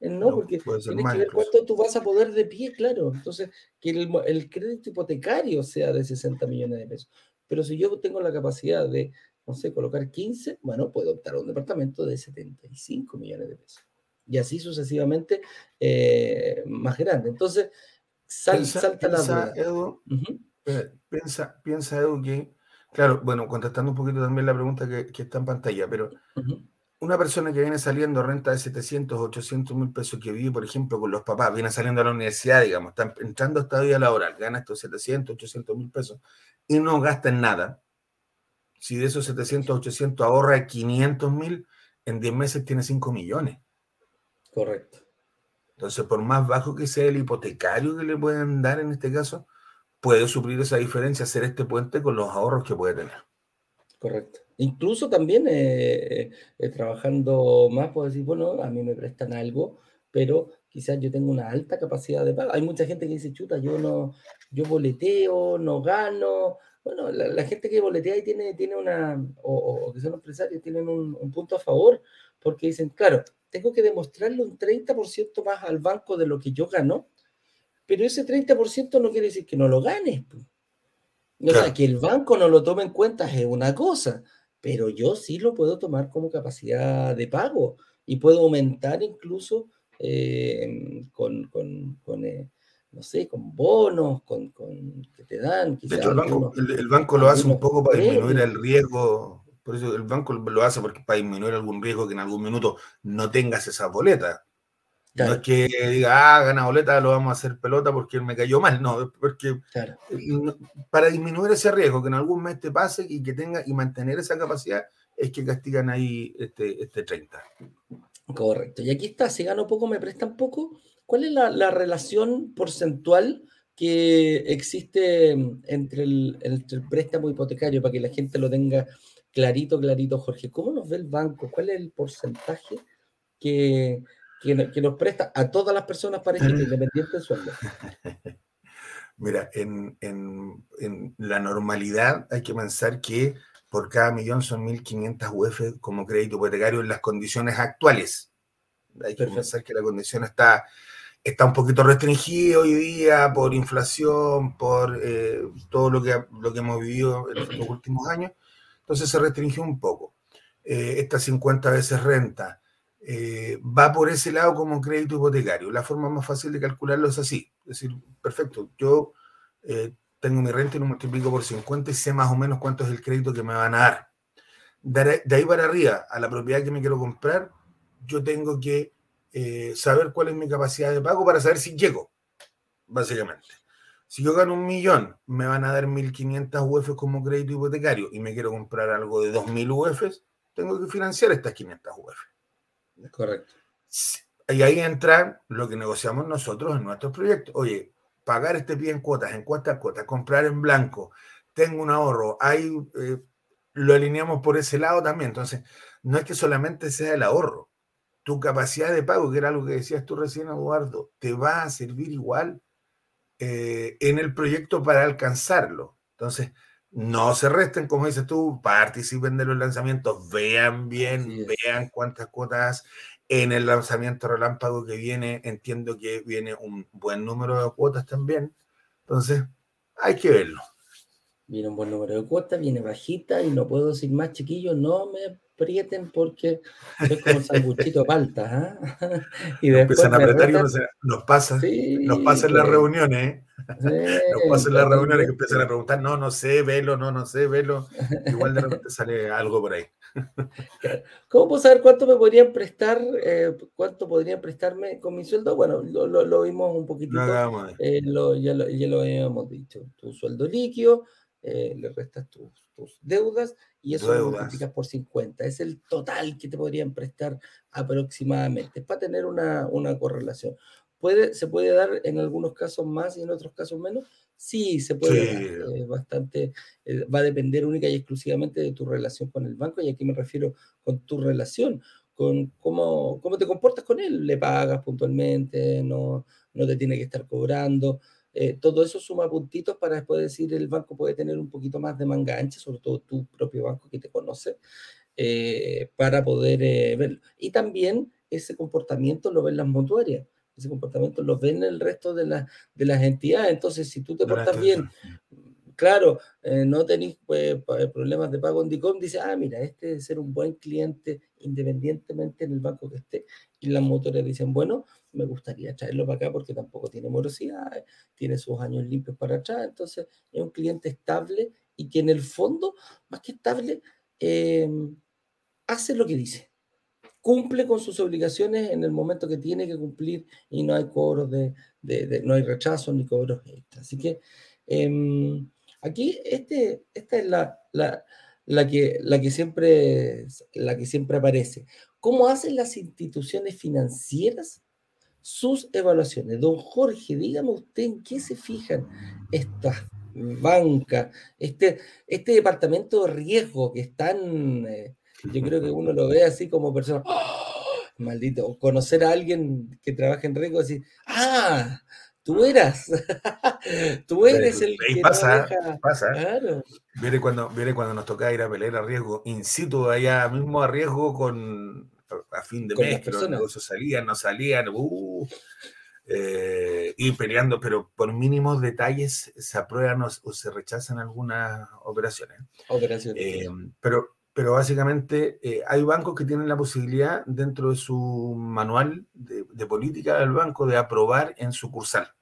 Eh, no, porque tienes que ver cuánto tú vas a poder de pie, claro. Entonces, que el, crédito hipotecario sea de 60 millones de pesos. Pero si yo tengo la capacidad de, no sé, colocar 15, bueno, puedo optar a un departamento de 75 millones de pesos. Y así sucesivamente eh, más grande. Entonces, salta la Edu, piensa, piensa, Edu, que Claro, bueno, contestando un poquito también la pregunta que, está en pantalla, pero una persona que viene saliendo renta de 700, 800 mil pesos, que vive, por ejemplo, con los papás, viene saliendo a la universidad, digamos, está entrando a esta vida laboral, gana estos 700, 800 mil pesos y no gasta en nada. Si de esos 700, 800 ahorra 500 mil, en 10 meses tiene 5 millones. Correcto. Entonces, por más bajo que sea el hipotecario que le pueden dar en este caso, puede suplir esa diferencia, hacer este puente con los ahorros que puede tener. Correcto. Incluso también eh, eh, trabajando más, puedo decir, bueno, a mí me prestan algo, pero quizás yo tengo una alta capacidad de pago. Hay mucha gente que dice, chuta, yo no, yo boleteo, no gano. Bueno, la, gente que boletea y tiene, tiene una, o, que son empresarios, tienen un, un, punto a favor, porque dicen, claro, tengo que demostrarle un 30% más al banco de lo que yo gano, pero ese 30% no quiere decir que no lo ganes. O sea, que el banco no lo tome en cuenta es una cosa, pero yo sí lo puedo tomar como capacidad de pago y puedo aumentar incluso eh, con, eh, no sé, con bonos, con, que te dan. De hecho, el banco, lo hace un poco para disminuir el riesgo, por eso el banco lo hace porque para disminuir algún riesgo que en algún minuto no tengas esa boleta. No es que diga, ah, gana boleta, lo vamos a hacer pelota porque me cayó mal, no, porque para disminuir ese riesgo que en algún mes te pase y que tenga y mantener esa capacidad es que castigan ahí este, este 30. Correcto. Y aquí está, si gano poco, me prestan poco. ¿Cuál es la, relación porcentual que existe entre el, entre el préstamo hipotecario para que la gente lo tenga clarito, clarito, Jorge? ¿Cómo nos ve el banco? ¿Cuál es el porcentaje que, que, nos presta a todas las personas para este independiente del sueldo. (laughs) Mira, en, la normalidad hay que pensar que por cada millón son 1.500 UF como crédito hipotecario en las condiciones actuales. Hay que pensar que la condición está, está un poquito restringida hoy día por inflación, por eh, todo lo que, lo que hemos vivido en los últimos años. Entonces se restringió un poco. Eh, esta 50 veces renta, eh, va por ese lado como crédito hipotecario. La forma más fácil de calcularlo es así. Es decir, perfecto, yo eh, tengo mi renta y lo multiplico por 50 y sé más o menos cuánto es el crédito que me van a dar. De, ahí para arriba, a la propiedad que me quiero comprar, yo tengo que eh, saber cuál es mi capacidad de pago para saber si llego, básicamente. Si yo gano un millón, me van a dar 1.500 UF como crédito hipotecario y me quiero comprar algo de 2.000 UF, tengo que financiar estas 500 UF. Correcto. Y ahí entra lo que negociamos nosotros en nuestros proyectos. Oye, pagar este pie en cuotas, en cuotas, cuotas, comprar en blanco, tengo un ahorro, ahí eh, lo alineamos por ese lado también. Entonces, no es que solamente sea el ahorro, tu capacidad de pago, que era algo que decías tú recién, Eduardo, te va a servir igual eh, en el proyecto para alcanzarlo. Entonces, no se resten, como dices tú, participen de los lanzamientos, vean bien, vean cuántas cuotas en el lanzamiento relámpago que viene. Entiendo que viene un buen número de cuotas también. Entonces, hay que verlo. Viene un buen número de cuotas, viene bajita y no puedo decir más, chiquillos, no me aprieten porque es como sanguchito palta. ¿ah? (laughs) y después empiezan a apretar y nos pasa, nos pasa en las reuniones. ¿eh? (laughs) nos pasa en las reuniones que empiezan a preguntar, no, no sé, velo, no, no sé, velo. Igual de repente sale algo por ahí. (laughs) ¿Cómo puedo saber cuánto me podrían prestar, eh, cuánto podrían prestarme con mi sueldo? Bueno, lo, lo, vimos un poquitito, eh, ya, lo, ya lo habíamos dicho. Tu sueldo líquido, eh, le restas tus, tus, deudas y eso lo multiplicas por 50. Es el total que te podrían prestar aproximadamente. Es para tener una, una correlación. ¿Puede, ¿Se puede dar en algunos casos más y en otros casos menos? Sí, se puede dar. Eh, bastante, eh, va a depender única y exclusivamente de tu relación con el banco, y aquí me refiero con tu relación, con cómo, cómo te comportas con él. Le pagas puntualmente, no, no te tiene que estar cobrando. Eh, todo eso suma puntitos para después decir el banco puede tener un poquito más de manga ancha, sobre todo tu propio banco que te conoce, para poder verlo. Y también ese comportamiento lo ven las mutuarias ese comportamiento lo ven el resto de, de las entidades. Entonces, si tú te portas bien claro, eh, no tenéis pues, problemas de pago en DICOM, dice, ah, mira, este debe ser un buen cliente independientemente en el banco que esté. Y las motoras dicen, bueno, me gustaría traerlo para acá porque tampoco tiene morosidad, tiene sus años limpios para atrás, entonces es un cliente estable y que en el fondo, más que estable, eh, hace lo que dice cumple con sus obligaciones en el momento que tiene que cumplir y no hay cobros de, no hay rechazos ni cobros extra. Así que em, aquí este, esta es la, la, que, la, que siempre, la que siempre aparece. ¿Cómo hacen las instituciones financieras sus evaluaciones? Don Jorge, dígame usted en qué se fijan estas bancas, este, este departamento de riesgo que están... Eh, yo creo que uno lo ve así como persona, ¡Oh! maldito, conocer a alguien que trabaja en riesgo, decir, ah, tú eras, (laughs) tú eres el que pasa, pasa. Claro. Viene cuando, viene cuando nos toca ir a pelear a riesgo, in situ, allá mismo a riesgo con a fin de mes, pero los negocios salían, no salían, uh, eh, y peleando, pero por mínimos detalles se aprueban o, se rechazan algunas operaciones. Operaciones. Eh, pero pero básicamente eh, hay bancos que tienen la posibilidad dentro de su manual de, política del banco de aprobar en sucursal.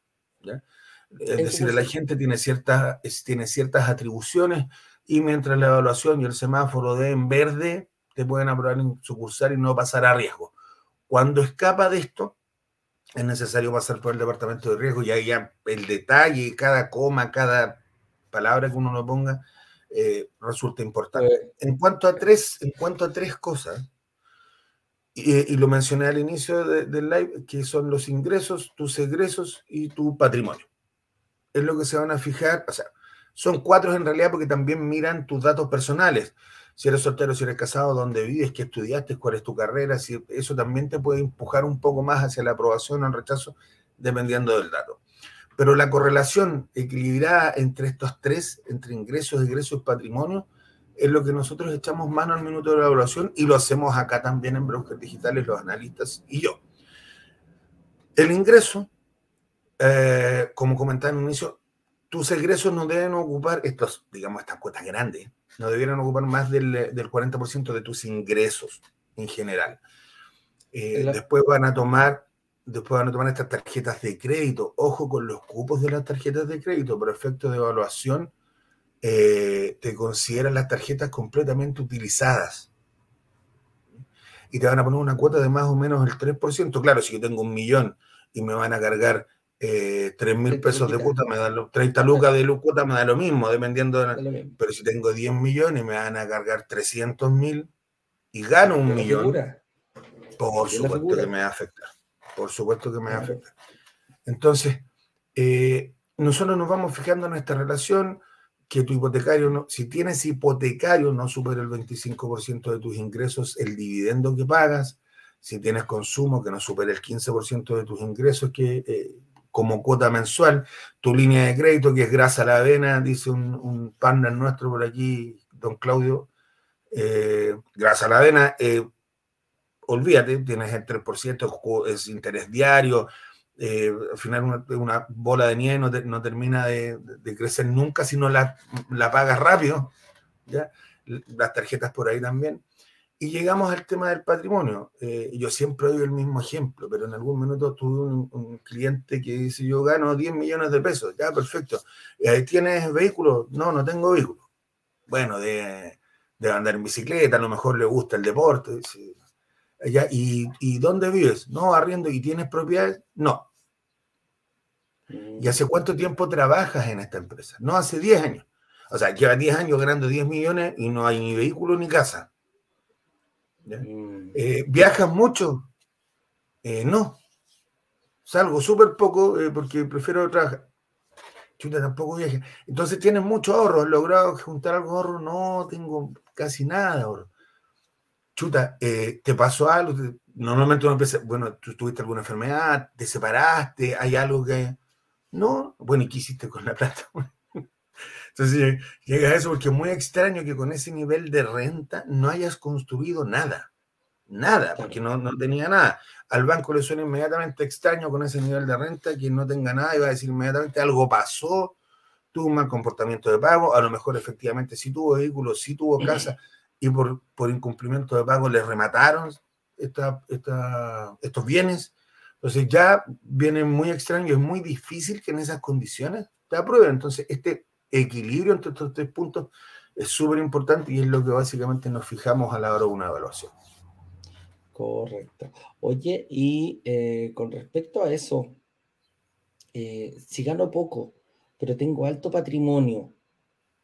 Es decir, la gente tiene ciertas, tiene ciertas atribuciones y mientras la evaluación y el semáforo de en verde, te pueden aprobar en sucursal y no pasar a riesgo. Cuando escapa de esto, es necesario pasar por el departamento de riesgo y ahí ya el detalle, cada coma, cada palabra que uno lo ponga, eh, resulta importante. Eh, en, cuanto a tres, en cuanto a tres cosas, y, lo mencioné al inicio del live, que son los ingresos, tus egresos y tu patrimonio. Es lo que se van a fijar, o sea, son cuatro en realidad porque también miran tus datos personales. Si eres soltero, si eres casado, dónde vives, qué estudiaste, cuál es tu carrera, si eso también te puede empujar un poco más hacia la aprobación o el rechazo, dependiendo del dato. Pero la correlación equilibrada entre estos tres, entre ingresos, egresos y patrimonio, es lo que nosotros echamos mano al minuto de la evaluación y lo hacemos acá también en Brokers Digitales, los analistas y yo. El ingreso, eh, como comentaba en un inicio, tus egresos no deben ocupar, estos, digamos, estas cuotas grandes, no debieran ocupar más del, del 40% de tus ingresos en general. Eh, después van a tomar después van a tomar estas tarjetas de crédito. Ojo con los cupos de las tarjetas de crédito, por efecto de evaluación, eh, te consideran las tarjetas completamente utilizadas. Y te van a poner una cuota de más o menos el 3%. Claro, si yo tengo un millón y me van a cargar eh, 3 mil pesos de cuota, me dan 30 lucas de cuota, me da lo mismo, dependiendo de Pero si tengo 10 millones y me van a cargar 300 mil y gano un millón, por supuesto que me va a afectar por supuesto que me afecta. Entonces, eh, nosotros nos vamos fijando en esta relación, que tu hipotecario, no, si tienes hipotecario, no supera el 25% de tus ingresos el dividendo que pagas, si tienes consumo, que no supera el 15% de tus ingresos que, eh, como cuota mensual, tu línea de crédito, que es grasa a la avena, dice un, partner nuestro por aquí, don Claudio, eh, grasa a la avena, eh, olvídate, tienes el 3%, es interés diario, eh, al final una, bola de nieve no, termina de, crecer nunca si no la, la pagas rápido, ¿ya? las tarjetas por ahí también. Y llegamos al tema del patrimonio. Eh, yo siempre doy el mismo ejemplo, pero en algún minuto tuve un, cliente que dice, yo gano 10 millones de pesos, ya, perfecto. Eh, ¿Tienes vehículo? No, no tengo vehículo. Bueno, de, de andar en bicicleta, a lo mejor le gusta el deporte. ¿y, dónde vives? No, arriendo. ¿Y tienes propiedades? No. ¿Y hace cuánto tiempo trabajas en esta empresa? No, hace 10 años. O sea, lleva 10 años ganando 10 millones y no hay ni vehículo ni casa. Mm. Eh, ¿Viajas mucho? Eh, no. Salgo súper poco eh, porque prefiero trabajar. Chuta, tampoco viaje. Entonces tienes mucho ahorro. ¿Has logrado juntar algo de ahorro? No, tengo casi nada de ahorro chuta, ¿te pasó algo? Normalmente uno empieza, bueno, tú tuviste alguna enfermedad, te separaste, hay algo que... No, bueno, ¿y qué hiciste con la plata? Entonces llega a eso porque es muy extraño que con ese nivel de renta no hayas construido nada. Nada, porque no, no tenía nada. Al banco le suena inmediatamente extraño con ese nivel de renta que no tenga nada y va a decir inmediatamente algo pasó, tuvo un mal comportamiento de pago, a lo mejor efectivamente sí tuvo vehículos, sí tuvo casa, y por, por incumplimiento de pago le remataron estos bienes. Entonces ya viene muy extraño, es muy difícil que en esas condiciones te aprueben. Entonces este equilibrio entre estos tres puntos es súper importante y es lo que básicamente nos fijamos a la hora de una evaluación. Correcto. Oye, y eh, con respecto a eso, eh, si gano poco, pero tengo alto patrimonio,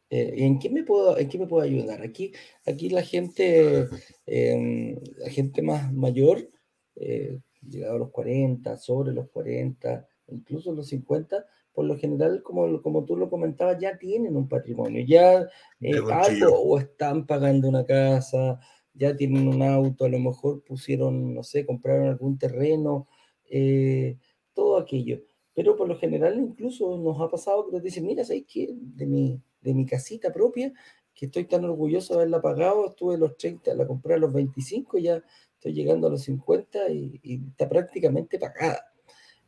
eh, ¿en qué me puedo, en qué me puedo ayudar? Aquí, aquí la gente, em, la gente más mayor, llegado a los 40, sobre los 40, incluso los 50, por lo general, como, como tú lo comentabas, ya tienen un patrimonio, ya algo o están pagando una casa, ya tienen un auto, a lo mejor pusieron, no sé, compraron algún terreno, eh, todo aquello. Pero por lo general incluso nos ha pasado que nos dicen, mira, ¿sabes qué? De mi, de mi casita propia, que estoy tan orgulloso de haberla pagado, estuve los 30, la compré a los 25, ya estoy llegando a los 50 y, está prácticamente pagada.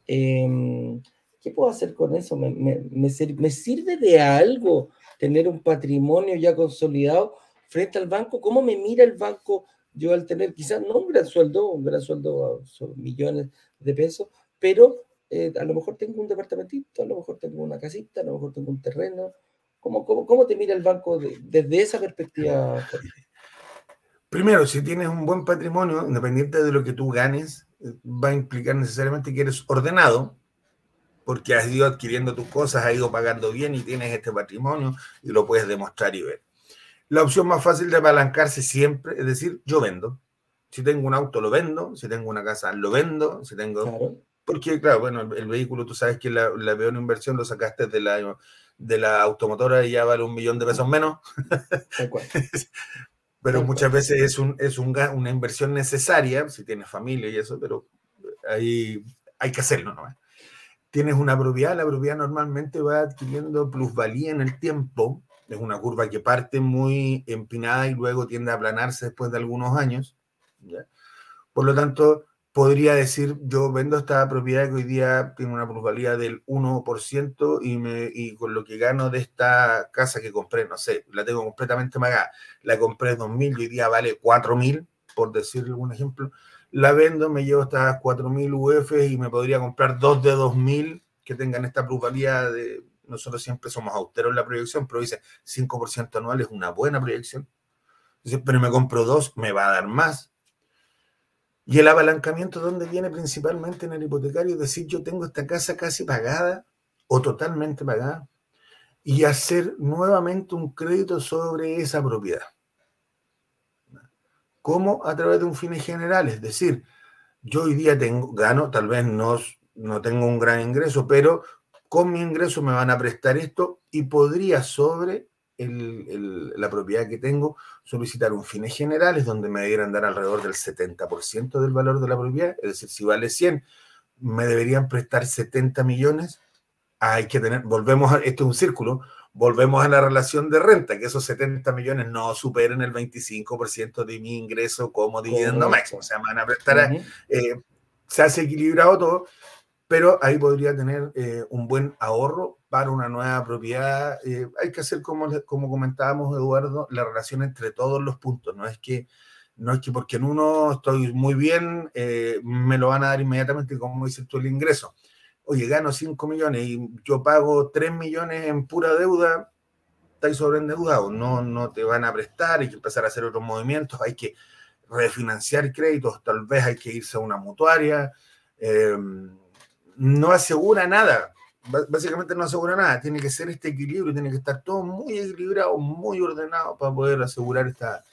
Em, ¿Qué puedo hacer con eso? ¿Me, me, me, sirve de algo tener un patrimonio ya consolidado frente al banco, ¿cómo me mira el banco yo al tener quizás no un gran sueldo, un gran sueldo son millones de pesos, pero eh, a lo mejor tengo un departamentito, a lo mejor tengo una casita, a lo mejor tengo un terreno. ¿Cómo, cómo, cómo te mira el banco desde esa perspectiva? Primero, si tienes un buen patrimonio, independiente de lo que tú ganes, eh, va a implicar necesariamente que eres ordenado, porque has ido adquiriendo tus cosas, has ido pagando bien y tienes este patrimonio y lo puedes demostrar y ver. La opción más fácil de apalancarse siempre es decir, yo vendo. Si tengo un auto, lo vendo. Si tengo una casa, lo vendo. Si tengo... Porque, claro, bueno, el, vehículo, tú sabes que la, la peor inversión lo sacaste de la, de la automotora y ya vale un millón de pesos menos. (laughs) pero muchas veces es, un, es un, una inversión necesaria, si tienes familia y eso, pero ahí hay que hacerlo, ¿no? Tienes una propiedad, la propiedad normalmente va adquiriendo plusvalía en el tiempo es una curva que parte muy empinada y luego tiende a aplanarse después de algunos años. Por lo tanto, podría decir, yo vendo esta propiedad que hoy día tiene una plusvalía del 1% y, y con lo que gano de esta casa que compré, no sé, la tengo completamente pagada, la compré en 2.000 y hoy día vale 4.000, por decir algún ejemplo, la vendo, me llevo estas 4.000 UF y me podría comprar dos de 2.000 que tengan esta plusvalía de nosotros siempre somos austeros en la proyección, pero dice 5% anual es una buena proyección. Pero me compro dos, me va a dar más. Y el apalancamiento, ¿dónde viene principalmente en el hipotecario? Es decir, yo tengo esta casa casi pagada o totalmente pagada y hacer nuevamente un crédito sobre esa propiedad. ¿Cómo? A través de un fin general. Es decir, yo hoy día tengo, gano, tal vez no, no tengo un gran ingreso, pero con mi ingreso me van a prestar esto y podría sobre la propiedad que tengo solicitar un fines generales donde me debieran dar alrededor del 70% del valor de la propiedad, es decir, si vale 100, me deberían prestar 70 millones. Hay que tener, volvemos a, esto es un círculo, volvemos a la relación de renta, que esos 70 millones no superen el 25% de mi ingreso como dividendo máximo, o sea, me van a prestar, eh, se hace equilibrado todo, pero ahí podría tener eh, un buen ahorro para una nueva propiedad. Eh, hay que hacer, como, como comentábamos, Eduardo, la relación entre todos los puntos. No es que, no es que porque en uno estoy muy bien, eh, me lo van a dar inmediatamente, como dices tú, el ingreso. Oye, gano 5 millones y yo pago 3 millones en pura deuda, estáis sobreendeudado, no, no te van a prestar, hay que empezar a hacer otros movimientos, hay que refinanciar créditos, tal vez hay que irse a una mutuaria. Eh, no asegura nada. Básicamente no asegura nada. Tiene que ser este equilibrio, tiene que estar todo muy equilibrado, muy ordenado para poder asegurar esta,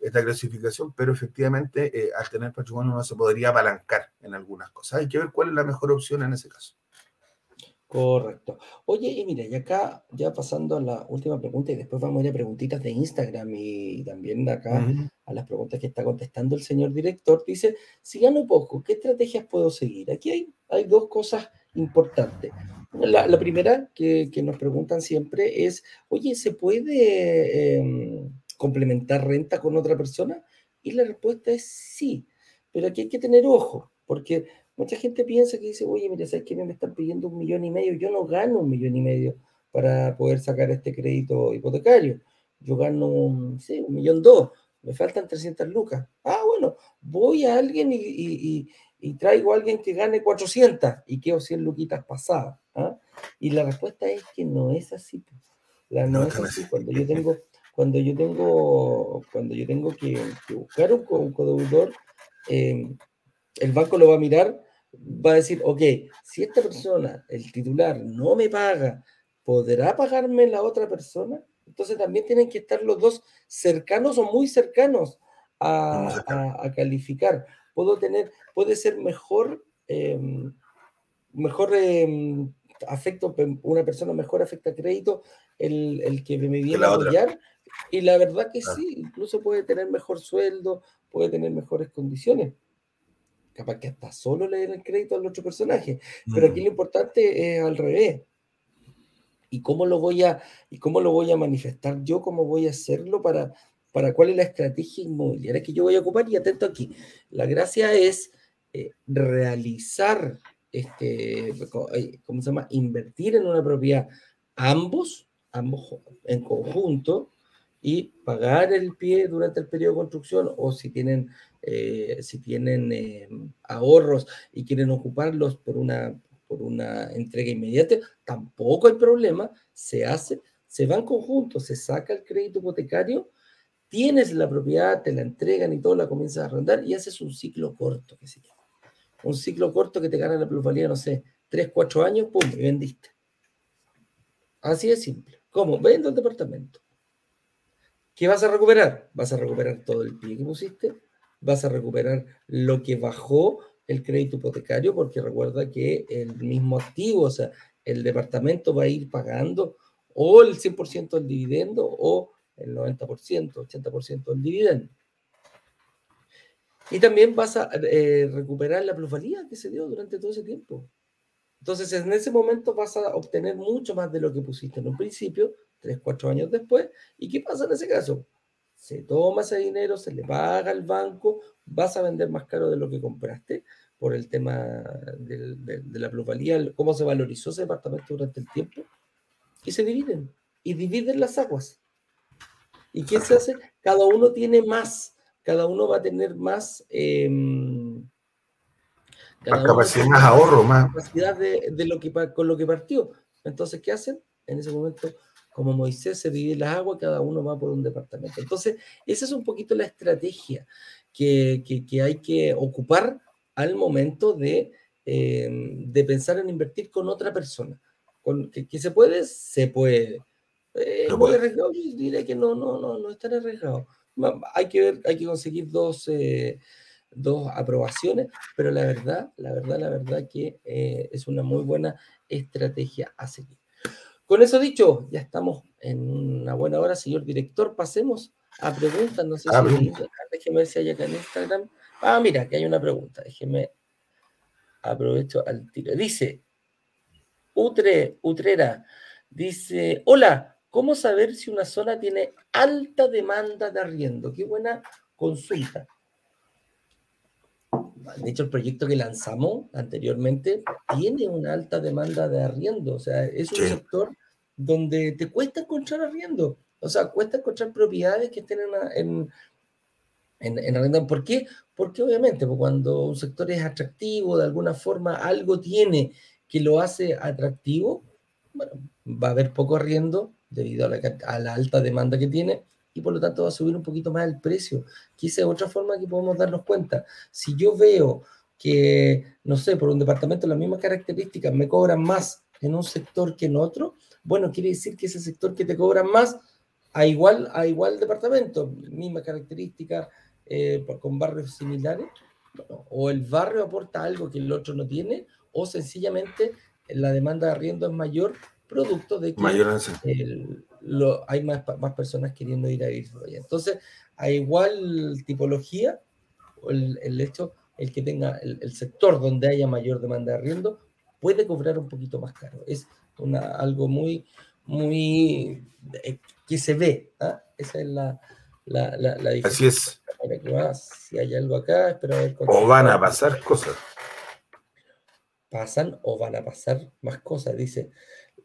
esta clasificación, pero efectivamente eh, al tener patrimonio no se podría apalancar en algunas cosas. Hay que ver cuál es la mejor opción en ese caso. Correcto. Oye, y mira, y acá ya pasando a la última pregunta y después vamos a ir a preguntitas de Instagram y también de acá a las preguntas que está contestando el señor director. Dice, si gano poco, ¿qué estrategias puedo seguir? Aquí hay, hay dos cosas importantes. La, primera que, nos preguntan siempre es, oye, ¿se puede em, complementar renta con otra persona? Y la respuesta es sí, pero aquí hay que tener ojo, porque Mucha gente piensa que dice, oye, mira, ¿sabes qué? Me están pidiendo un millón y medio, yo no gano un millón y medio para poder sacar este crédito hipotecario. Yo gano, un millón dos, me faltan 300 lucas. Ah, bueno, voy a alguien y, traigo a alguien que gane 400 y quedo 100 luquitas pasadas. ¿ah? Y la respuesta es que no es así. La, no, es así. Cuando yo tengo, cuando yo tengo, cuando yo tengo que, buscar un, un codeudor, eh, el banco lo va a mirar, va a decir, ok, si esta persona, el titular, no me paga, ¿podrá pagarme la otra persona? Entonces también tienen que estar los dos cercanos o muy cercanos a, calificar. Puedo tener, puede ser mejor, em, mejor em, afecto, una persona mejor afecta crédito el, el que me viene a apoyar. Y la verdad que sí, incluso puede tener mejor sueldo, puede tener mejores condiciones capaz que hasta solo le den el crédito al otro personaje. Pero aquí lo importante es al revés. ¿Y cómo lo voy a, y cómo lo voy a manifestar yo? ¿Cómo voy a hacerlo? Para, para cuál es la estrategia inmobiliaria que yo voy a ocupar? Y atento aquí, la gracia es eh, realizar, este, eh, ¿cómo se llama? Invertir en una propiedad ambos, ambos en conjunto, y pagar el pie durante el periodo de construcción o si tienen, eh, si tienen eh, ahorros y quieren ocuparlos por una, por una entrega inmediata, tampoco hay problema, se hace, se van conjuntos, se saca el crédito hipotecario, tienes la propiedad, te la entregan y todo, la comienzas a arrendar y haces un ciclo corto, que se llama. Un ciclo corto que te gana la plusvalía, no sé, 3, 4 años, pum, y vendiste. Así de simple. ¿Cómo? Vendo el departamento ¿Qué vas a recuperar? Vas a recuperar todo el pie que pusiste, vas a recuperar lo que bajó el crédito hipotecario, porque recuerda que el mismo activo, o sea, el departamento va a ir pagando o el 100% del dividendo o el 90%, 80% del dividendo. Y también vas a eh, recuperar la plusvalía que se dio durante todo ese tiempo. Entonces, en ese momento vas a obtener mucho más de lo que pusiste en un principio, tres, cuatro años después. ¿Y qué pasa en ese caso? Se toma ese dinero, se le paga al banco, vas a vender más caro de lo que compraste por el tema de, la plusvalía, cómo se valorizó ese departamento durante el tiempo, y se dividen, y dividen las aguas. ¿Y qué se hace? Cada uno tiene más, cada uno va a tener más... Más capacidad, más ahorro, más capacidad de, de, lo que con lo que partió. Entonces, ¿qué hacen? En ese momento como Moisés se divide las aguas, cada uno va por un departamento. Entonces, esa es un poquito la estrategia que, hay que ocupar al momento de, em, de, pensar en invertir con otra persona. Con, que, se puede, se puede. Eh, muy arriesgado, yo diré que no, no, no, no es tan arriesgado. Hay que ver, hay que conseguir dos, eh, dos aprobaciones, pero la verdad, la verdad, la verdad que eh, es una muy buena estrategia a seguir. Con eso dicho, ya estamos en una buena hora, señor director. Pasemos a preguntas. No sé ah, si déjeme ver si hay acá en Instagram. Ah, mira, que hay una pregunta. Déjeme aprovecho al tiro. Dice Utre, Utrera, dice, hola, ¿cómo saber si una zona tiene alta demanda de arriendo? Qué buena consulta. De hecho, el proyecto que lanzamos anteriormente tiene una alta demanda de arriendo. O sea, es un sector donde te cuesta encontrar arriendo. O sea, cuesta encontrar propiedades que estén en, en, en, arriendo. ¿Por qué? Porque obviamente pues, cuando un sector es atractivo, de alguna forma algo tiene que lo hace atractivo, bueno, va a haber poco arriendo debido a la, a la alta demanda que tiene y por lo tanto va a subir un poquito más el precio. Quizá otra forma que podemos darnos cuenta. Si yo veo que, no sé, por un departamento las mismas características me cobran más en un sector que en otro, bueno, quiere decir que ese sector que te cobra más a igual, a igual departamento, misma característica, eh, con barrios similares, o el barrio aporta algo que el otro no tiene, o sencillamente la demanda de arriendo es mayor, producto de que hay más, más personas queriendo ir a allá. Entonces, a igual tipología, el, el hecho, el que tenga el, el, sector donde haya mayor demanda de arriendo, puede cobrar un poquito más caro. Es una, algo muy, muy eh, que se ve. ¿ah? Esa es la, la, la, Así es. si hay algo acá, espero ver. O van a pasar cosas. Pasan o van a pasar más cosas, dice.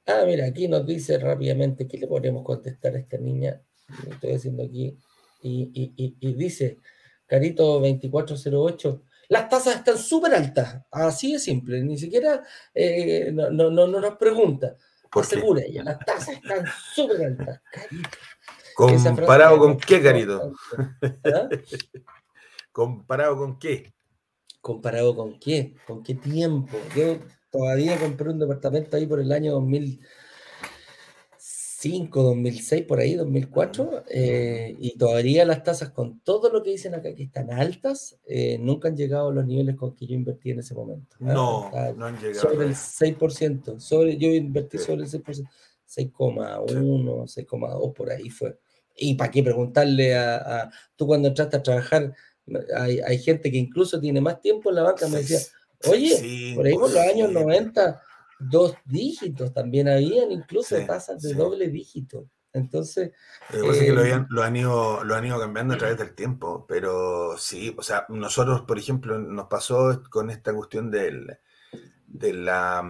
Ah, mira, aquí nos dice rápidamente, ¿qué le podemos contestar a esta niña? Estoy haciendo aquí. Y, dice, Carito 2408, las tasas están súper altas. Así de simple, ni siquiera eh, no, no, no, nos pregunta. Asegura ella, las tasas están súper altas, Carito. ¿Comparado con qué, Carito? ¿Ah? ¿Comparado con qué? ¿Comparado con qué? ¿Con qué tiempo? Yo todavía compré un departamento ahí por el año 2005, 2006, por ahí, 2004, eh, y todavía las tasas con todo lo que dicen acá que están altas, eh, nunca han llegado a los niveles con que yo invertí en ese momento. ¿ah? No, no han llegado. Sobre el 6%, sobre, yo invertí sobre el 6%, 6,1, 6,2, por ahí fue. Y para qué preguntarle a, tú cuando entraste a trabajar, hay, hay, gente que incluso tiene más tiempo en la banca, me decía, oye, por ahí por los años 90, dos dígitos también habían, incluso tasas de doble dígito. Entonces. Lo que que lo, eh, lo, han ido, lo han ido cambiando a través del tiempo, pero sí, o sea, nosotros, por ejemplo, nos pasó con esta cuestión del, de la.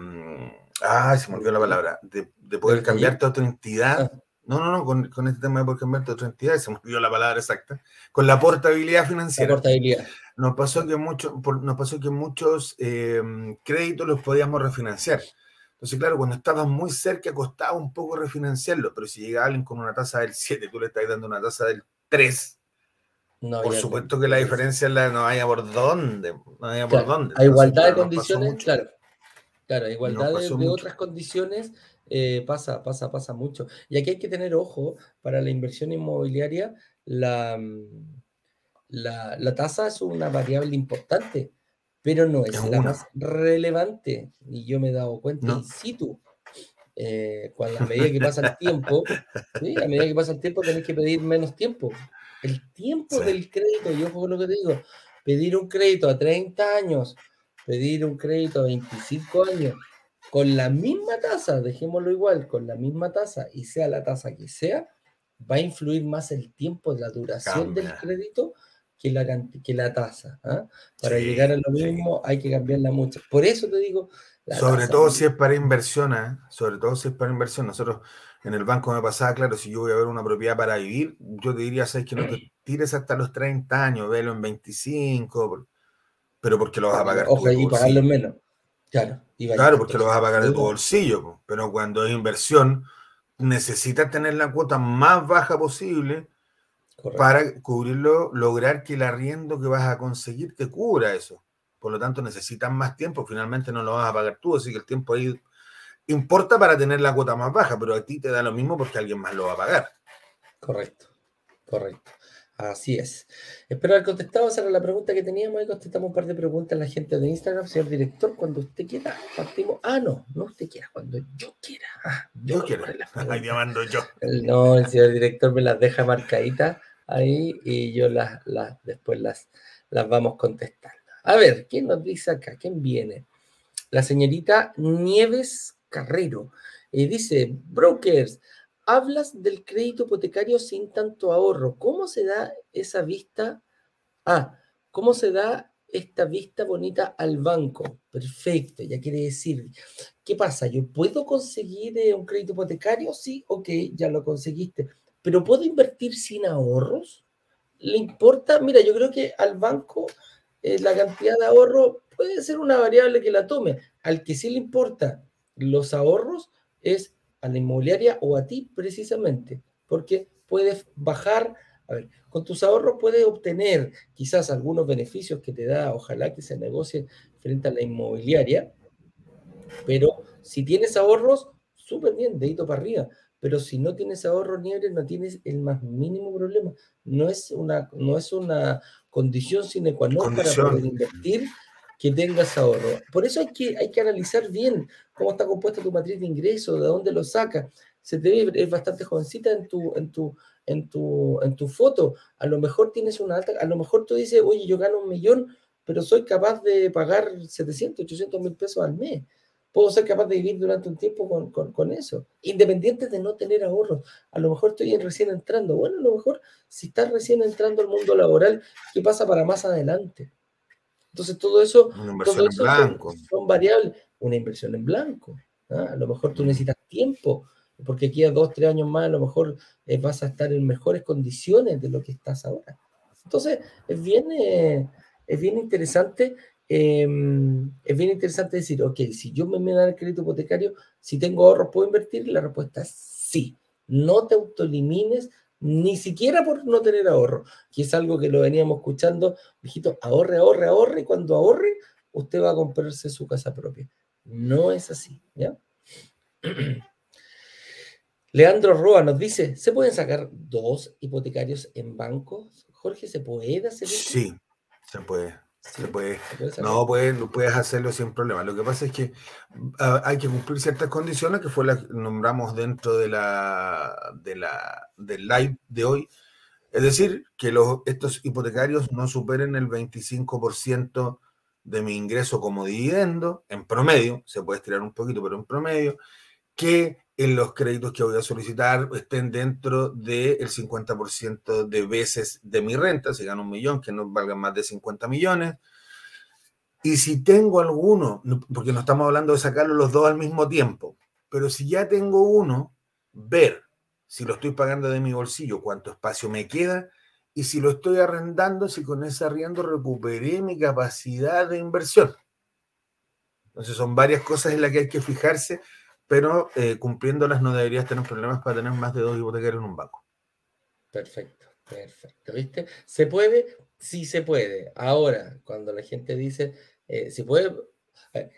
Ah, se me olvidó la palabra, de, de poder cambiarte a otra entidad. No, no, no, con, con, este tema de por cambiarte otra entidad, se me olvidó la palabra exacta, con la portabilidad financiera. La portabilidad. Nos pasó que, mucho, nos pasó que muchos em, créditos los podíamos refinanciar. Entonces, claro, cuando estabas muy cerca costaba un poco refinanciarlo, pero si llega alguien con una tasa del 7, tú le estás dando una tasa del 3, por supuesto que la diferencia la, no haya por dónde. No haya por dónde. A igualdad de condiciones, claro. Claro, a igualdad de, otras condiciones eh, pasa, pasa, pasa mucho. Y aquí hay que tener ojo para la inversión inmobiliaria, la, mm, la, tasa es una variable importante, pero no es, la más relevante. Y yo me he dado cuenta in situ. Eh, cuando a medida que pasa el tiempo, a medida que pasa el tiempo tenés que pedir menos tiempo. El tiempo del crédito, yo con lo que te digo, pedir un crédito a 30 años, pedir un crédito a 25 años, con la misma tasa, dejémoslo igual, con la misma tasa y sea la tasa que sea, va a influir más el tiempo, la duración del crédito que la, que la tasa. ¿ah? Para llegar a lo mismo hay que cambiarla mucho. Por eso te digo... sobre todo si es para inversión, ¿eh? sobre todo si es para inversión. Nosotros en el banco me pasaba, claro, si yo voy a ver una propiedad para vivir, yo te diría, sabes que no te (clears throat) tires hasta los 30 años, velo en 25, pero porque lo vas a pagar. Ojo, y pagarlo menos. Claro, claro porque lo vas a pagar de tu bolsillo, pero cuando es inversión, necesitas tener la cuota más baja posible para cubrirlo, lograr que el arriendo que vas a conseguir te cubra eso. Por lo tanto, necesitas más tiempo, finalmente no lo vas a pagar tú, así que el tiempo ahí importa para tener la cuota más baja, pero a ti te da lo mismo porque alguien más lo va a pagar. Correcto, correcto. Así es. Espero haber contestado. Esa era la pregunta que teníamos. Ahí contestamos un par de preguntas a la gente de Instagram. Señor director, cuando usted quiera, partimos. Ah, no, no usted quiera, cuando yo quiera. Ah, yo, quiero. (laughs) Ahí llamando yo. No, el señor director me las deja marcaditas ahí y yo las, las después las, las vamos contestando. A ver, ¿quién nos dice acá? ¿Quién viene? La señorita Nieves Carrero. Y dice, brokers, hablas del crédito hipotecario sin tanto ahorro. ¿Cómo se da esa vista? Ah, ¿cómo se da esta vista bonita al banco? Perfecto, ya quiere decir, ¿qué pasa? ¿Yo puedo conseguir eh, un crédito hipotecario? Sí, ok, ya lo conseguiste. ¿Pero puedo invertir sin ahorros? ¿Le importa? Mira, yo creo que al banco eh, la cantidad de ahorro puede ser una variable que la tome. Al que sí le importa los ahorros es a la inmobiliaria o a ti precisamente, porque puedes bajar, a ver, con tus ahorros puedes obtener quizás algunos beneficios que te da, ojalá que se negocie frente a la inmobiliaria, pero si tienes ahorros, súper bien, dedito para arriba, pero si no tienes ahorros nieve, no tienes el más mínimo problema. No es una, no es una condición sine qua non para poder invertir que tengas ahorro. Por eso hay que, hay que analizar bien cómo está compuesta tu matriz de ingresos, de dónde lo sacas. Se te ve, es bastante jovencita en tu, en tu, en tu, en tu foto. A lo mejor tienes una alta, a lo mejor tú dices, oye, yo gano un millón, pero soy capaz de pagar 700, 800 mil pesos al mes. Puedo ser capaz de vivir durante un tiempo con, con, con, eso, independiente de no tener ahorros. A lo mejor estoy recién entrando. Bueno, a lo mejor si estás recién entrando al mundo laboral, ¿qué pasa para más adelante? Entonces todo eso, todo eso son, variables. Una inversión en blanco. ¿ah? A lo mejor tú necesitas tiempo, porque aquí a dos, tres años más a lo mejor eh, vas a estar en mejores condiciones de lo que estás ahora. Entonces, es bien, eh, es bien interesante. Em, es bien interesante decir, ok, si yo me, me dan el crédito hipotecario, si tengo ahorros, ¿puedo invertir? La respuesta es sí. No te autoelimines, ni siquiera por no tener ahorro, que es algo que lo veníamos escuchando, viejito, ahorre, ahorre, ahorre, y cuando ahorre, usted va a comprarse su casa propia. No es así, ¿ya? (clears throat) Leandro Roa nos dice, ¿se pueden sacar dos hipotecarios en bancos? Jorge, ¿se puede hacer eso? Sí, se puede. Se puede. no, puedes, puedes hacerlo sin problema. Lo que pasa es que ah, hay que cumplir ciertas condiciones que fue las que nombramos dentro de la, de la, del live de hoy. Es decir, que los, estos hipotecarios no superen el 25% de mi ingreso como dividendo, en promedio, se puede estirar un poquito, pero en promedio, que en los créditos que voy a solicitar estén dentro del 50% de veces de mi renta, si gano un millón, que no valgan más de 50 millones. Y si tengo alguno, porque no estamos hablando de sacarlo los dos al mismo tiempo, pero si ya tengo uno, ver si lo estoy pagando de mi bolsillo, cuánto espacio me queda y si lo estoy arrendando, si con ese arriendo recuperé mi capacidad de inversión. Entonces son varias cosas en las que hay que fijarse pero eh, cumpliéndolas no deberías tener problemas para tener más de dos hipotecarios en un banco. Perfecto, perfecto. ¿Viste? ¿Se puede? Sí se puede. Ahora, cuando la gente dice, eh, si puede,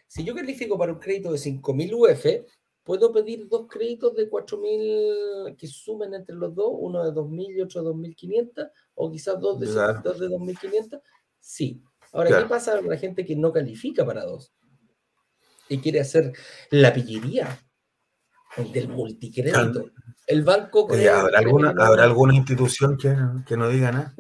si yo califico para un crédito de 5.000 UF, puedo pedir dos créditos de 4.000 que sumen entre los dos, uno de 2.000 y otro de 2.500, o quizás dos de, dos de 2.500. Sí. Ahora, ¿qué pasa con la gente que no califica para dos? Y quiere hacer la pillería del multicrédito. El banco ¿habrá, alguna, ¿habrá alguna institución que, que, no diga nada?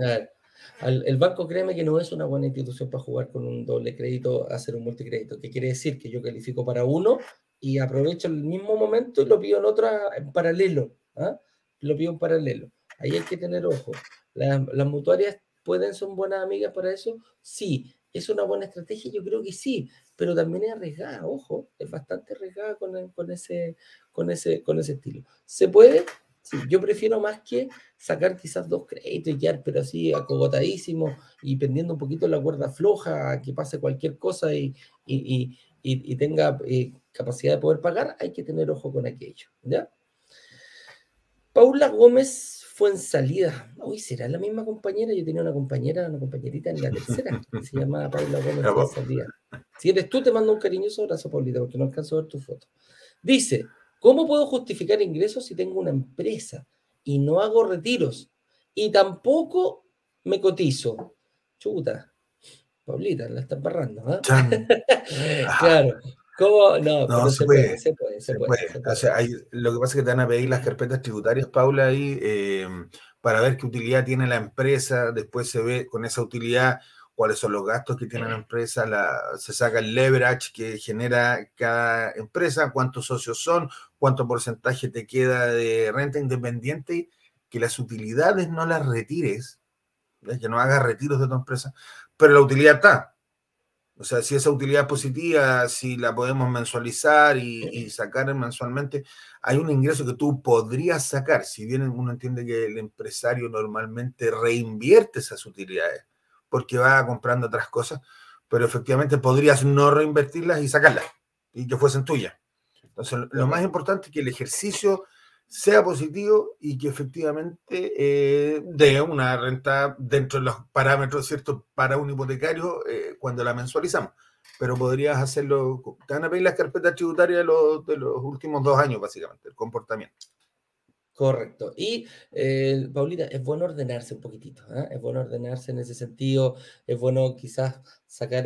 El banco créeme que no es una buena institución para jugar con un doble crédito, hacer un multicrédito. ¿Qué quiere decir? Que yo califico para uno y aprovecho el mismo momento y lo pido en otra en paralelo. ¿ah? Lo pido en paralelo. Ahí hay que tener ojo. Las, las mutuarias pueden, son buenas amigas para eso. Sí, ¿Es una buena estrategia? Yo creo que sí, pero también es arriesgada, ojo, es bastante arriesgada con, ese, con, ese, con ese estilo. ¿Se puede? Sí, yo prefiero más que sacar quizás dos créditos y quedar, pero así acogotadísimo y pendiendo un poquito la cuerda floja, que pase cualquier cosa y, y, tenga eh, capacidad de poder pagar, hay que tener ojo con aquello. ¿ya? Paula Gómez fue en salida. Uy, ¿será la misma compañera? Yo tenía una compañera, una compañerita en la tercera, que se llamaba Paula Gómez fue en salida. Si eres tú, te mando un cariñoso abrazo, Paulita, porque no alcanzo a ver tu foto. Dice, ¿cómo puedo justificar ingresos si tengo una empresa y no hago retiros? Y tampoco me cotizo. Chuta. Paulita, la estás barrando, ¿ah? (laughs) claro. ¿Cómo? No, se, puede, se, puede, se, puede, lo que pasa es que te van a pedir las carpetas tributarias, Paula, ahí eh, para ver qué utilidad tiene la empresa. Después se ve con esa utilidad cuáles son los gastos que tiene la empresa, se saca el leverage que genera cada empresa, cuántos socios son, cuánto porcentaje te queda de renta independiente, que las utilidades no las retires, que no hagas retiros de tu empresa, pero la utilidad está. O sea, si esa utilidad es positiva, si la podemos mensualizar y, sacar mensualmente, hay un ingreso que tú podrías sacar, si bien uno entiende que el empresario normalmente reinvierte esas utilidades porque va comprando otras cosas, pero efectivamente podrías no reinvertirlas y sacarlas y que fuesen tuyas. Entonces, lo más importante es que el ejercicio sea positivo y que efectivamente eh, dé una renta dentro de los parámetros, ¿cierto?, para un hipotecario eh, cuando la mensualizamos. Pero podrías hacerlo, te van a pedir las carpetas tributarias de los, de los últimos dos años, básicamente, el comportamiento. Correcto. Y, eh, Paulita, es bueno ordenarse un poquitito, ¿ah? es bueno ordenarse en ese sentido, es bueno quizás sacar,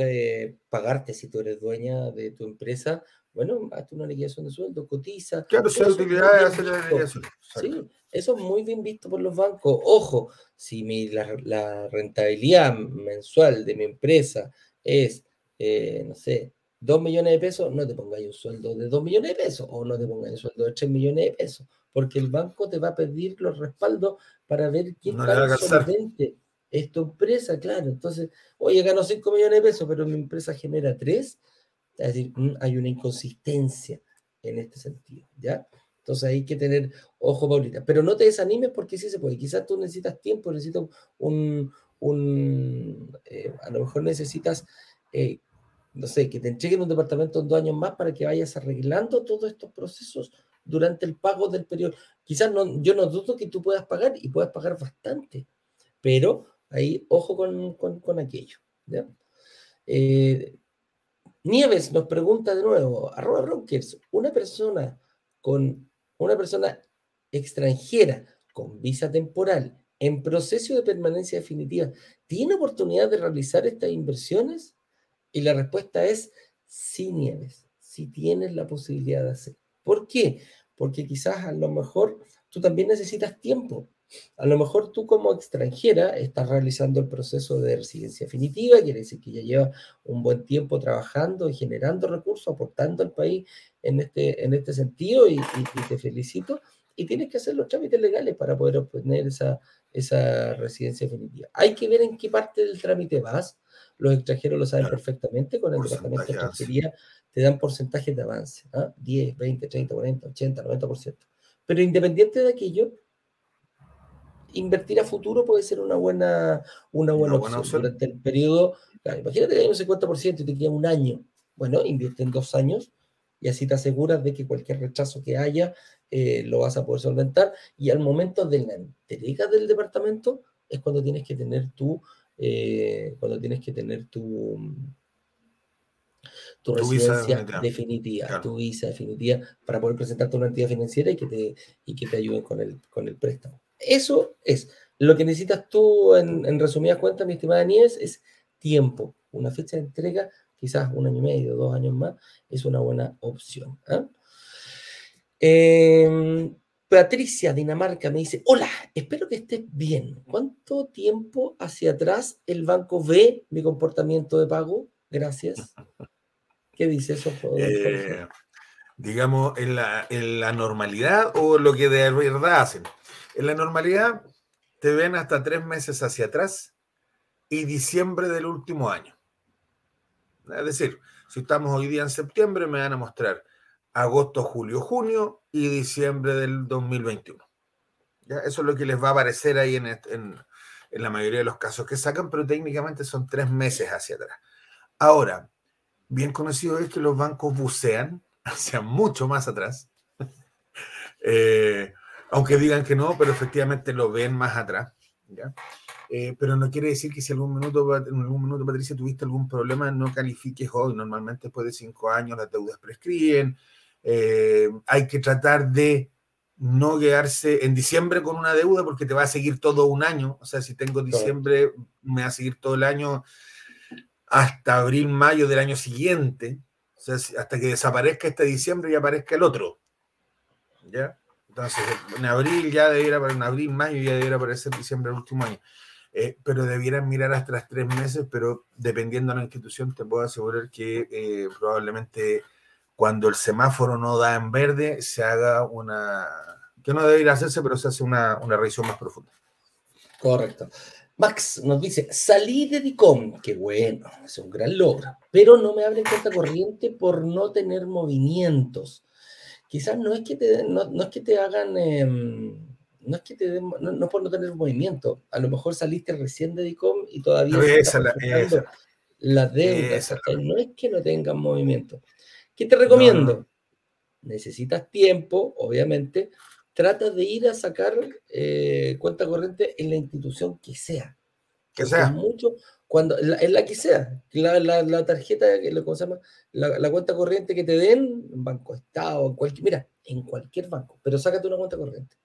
pagarte si tú eres dueña de tu empresa, bueno, hazte una liquidación de sueldo, cotiza. Claro, si utilidad hacer la liquidación. Sí, eso es muy bien visto por los bancos. Ojo, si mi, la, rentabilidad mensual de mi empresa es, eh, no sé, 2 millones de pesos, no te pongáis un sueldo de 2 millones de pesos o no te pongáis un sueldo de 3 millones de pesos, porque el banco te va a pedir los respaldos para ver quién no tan solvente es tu empresa, claro. Entonces, oye, gano 5 millones de pesos, pero mi empresa genera 3 es decir, hay una inconsistencia. en este sentido, ¿ya? Entonces hay que tener ojo, Paulita. Pero no te desanimes porque sí se puede. Quizás tú necesitas tiempo, necesitas un, un eh, a lo mejor necesitas, eh, no sé, que te entreguen un departamento en dos años más para que vayas arreglando todos estos procesos durante el pago del periodo. Quizás no, yo no dudo que tú puedas pagar y puedas pagar bastante, pero ahí ojo con, con, aquello. Eh, Nieves nos pregunta de nuevo, arroba Rockers, una persona con una persona extranjera con visa temporal en proceso de permanencia definitiva, ¿tiene oportunidad de realizar estas inversiones? Y la respuesta es sí, Nieves, sí tienes la posibilidad de hacer. ¿Por qué? Porque quizás a lo mejor tú también necesitas tiempo. A lo mejor tú como extranjera estás realizando el proceso de residencia definitiva, quiere decir que ya lleva un buen tiempo trabajando y generando recursos, aportando al país en este, en este sentido y, te felicito. Y tienes que hacer los trámites legales para poder obtener esa, esa residencia definitiva. Hay que ver en qué parte del trámite vas. Los extranjeros lo saben perfectamente. Con el departamento de extranjería te dan porcentajes de avance: 10, 20, 30, 40, 80, 90%. Pero independiente de aquello, invertir a futuro puede ser una buena, una buena, opción. Durante el periodo, imagínate que hay un 50% y te queda un año. Bueno, invierte en dos años y así te aseguras de que cualquier rechazo que haya eh, lo vas a poder solventar. Y al momento de la entrega del departamento es cuando tienes que tener tu, eh, cuando tienes que tener tu, tu, residencia definitiva, tu visa definitiva para poder presentarte una entidad financiera y que te, y que te ayuden con el, con el préstamo. Eso es. Lo que necesitas tú, en, en resumidas cuentas, mi estimada Nieves, es tiempo, una fecha de entrega, quizás un año y medio, dos años más, es una buena opción. ¿ah? Em, Patricia Dinamarca me dice, hola, espero que estés bien. ¿Cuánto tiempo hacia atrás el banco ve mi comportamiento de pago? Gracias. (laughs) ¿Qué dice eso? Eh, digamos, en la, en la normalidad o lo que de verdad hacen. En la normalidad te ven hasta tres meses hacia atrás y diciembre del último año. Es decir, si estamos hoy día en septiembre, me van a mostrar agosto, julio, junio y diciembre del 2021. ¿Ya? Eso es lo que les va a aparecer ahí en, la mayoría de los casos que sacan, pero técnicamente son tres meses hacia atrás. Ahora, bien conocido es que los bancos bucean (laughs) hacia mucho más atrás. (laughs) eh, aunque digan que no, pero efectivamente lo ven más atrás. ¿ya? Eh, pero no quiere decir que si algún minuto, en algún minuto, Patricia, tuviste algún problema, no califiques hoy. Normalmente después de cinco años las deudas prescriben. Eh, hay que tratar de no quedarse en diciembre con una deuda porque te va a seguir todo un año. O sea, si tengo diciembre, me va a seguir todo el año hasta abril, mayo del año siguiente. O sea, hasta que desaparezca este diciembre y aparezca el otro. ¿Ya? Entonces, en abril ya debiera, en abril, mayo ya debiera aparecer diciembre del último año. Eh, pero debieran mirar hasta las tres meses, pero dependiendo de la institución, te puedo asegurar que eh, probablemente cuando el semáforo no da en verde, se haga una, que no debería hacerse, pero se hace una, una revisión más profunda. Correcto. Max nos dice, salí de DICOM, qué bueno, es un gran logro, pero no me abren cuenta corriente por no tener movimientos quizás no es que te, no, es que te hagan, em, no es que te den, no, por no tener movimiento, a lo mejor saliste recién de DICOM y todavía esa, la, esa, las deudas, no es que no tengan movimiento. ¿Qué te recomiendo? Necesitas tiempo, obviamente, trata de ir a sacar eh, cuenta corriente en la institución que sea. Que sea. Mucho, cuando, en la, que sea, la, la, tarjeta, ¿cómo se llama? La, cuenta corriente que te den, en Banco Estado, en cualquier, mira, en cualquier banco, pero sácate una cuenta corriente.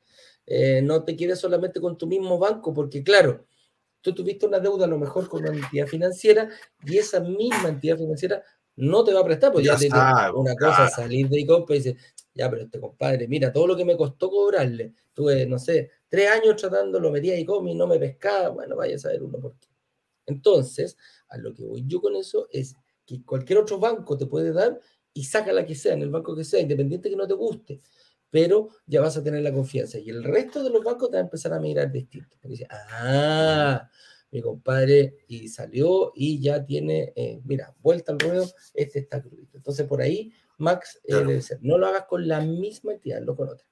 Eh, no te quedes solamente con tu mismo banco, porque claro, tú tuviste una deuda a lo mejor con una entidad financiera y esa misma entidad financiera no te va a prestar, pues ya, ya una cosa salir de ICOP y dices, ya, pero este compadre, mira, todo lo que me costó cobrarle, tuve, no sé, tres años tratándolo, metía ICOM y no me pescaba, bueno, vaya a saber uno por qué. Entonces, a lo que voy yo con eso es que cualquier otro banco te puede dar y saca la que sea, en el banco que sea, independiente que no te guste, pero ya vas a tener la confianza. Y el resto de los bancos te va a empezar a mirar distinto. Porque dice, ah, mi compadre y salió y ya tiene, eh, mira, vuelta al ruedo, este está crudito. Entonces por ahí max eh, debe ser. No lo hagas con la misma entidad, lo con otra.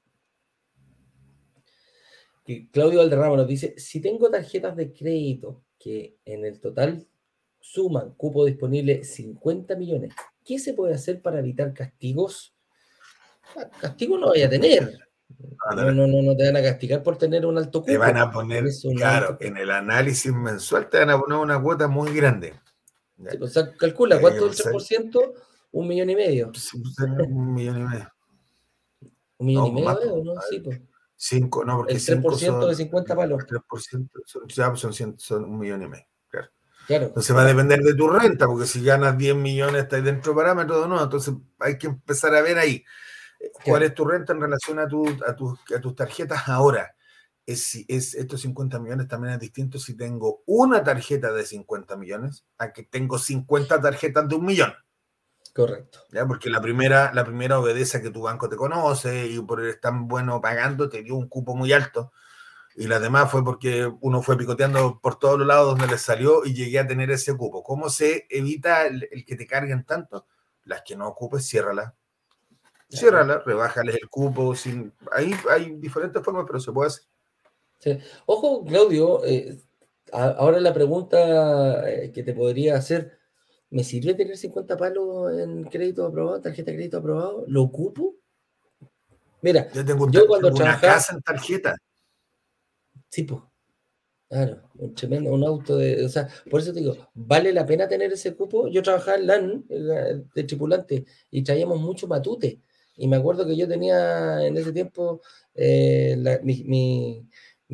Claudio Valderrama nos dice, si tengo tarjetas de crédito que en el total suman cupo disponible 50 millones, ¿qué se puede hacer para evitar castigos? Ah, castigo no vaya a tener. No, no, no, no te van a castigar por tener un alto cupo. Te van a poner, claro, en el análisis mensual te van a poner una cuota muy grande. o sea, calcula, ¿cuánto es el 3%? Un millón y medio. Pues, un millón y medio. Un millón y medio, ¿no? Sí, pues. Cinco, no, porque el 3% de 50 palos. El 3% son, ya son, son un millón y medio. Claro. claro. Entonces va a depender de tu renta, porque si ganas 10 millones, estás dentro de parámetros o no. Entonces hay que empezar a ver ahí cuál es tu renta en relación a, tu, a, a tus tarjetas ahora. Es, es, estos 50 millones también es distinto si tengo una tarjeta de 50 millones a que tengo 50 tarjetas de un millón. Correcto. ¿Ya? Porque la primera, la primera obedece a que tu banco te conoce y por estar tan bueno pagando te dio un cupo muy alto. Y la demás fue porque uno fue picoteando por todos los lados donde le salió y llegué a tener ese cupo. ¿Cómo se evita el, que te carguen tanto? Las que no ocupes, ciérrala. Ciérrala, rebájales el cupo. Sin... Ahí hay diferentes formas, pero se puede hacer. Sí. Ojo, Claudio, eh, ahora la pregunta eh, que te podría hacer ¿Me sirve tener 50 palos en crédito aprobado, tarjeta de crédito aprobado? ¿Lo ocupo? Mira, yo, tengo yo cuando una casa en tarjeta. Sí, pues. Claro, un tremendo, un auto de. O sea, por eso te digo, ¿vale la pena tener ese cupo? Yo trabajaba en LAN de tripulante y traíamos mucho matute. Y me acuerdo que yo tenía en ese tiempo eh, mi, mi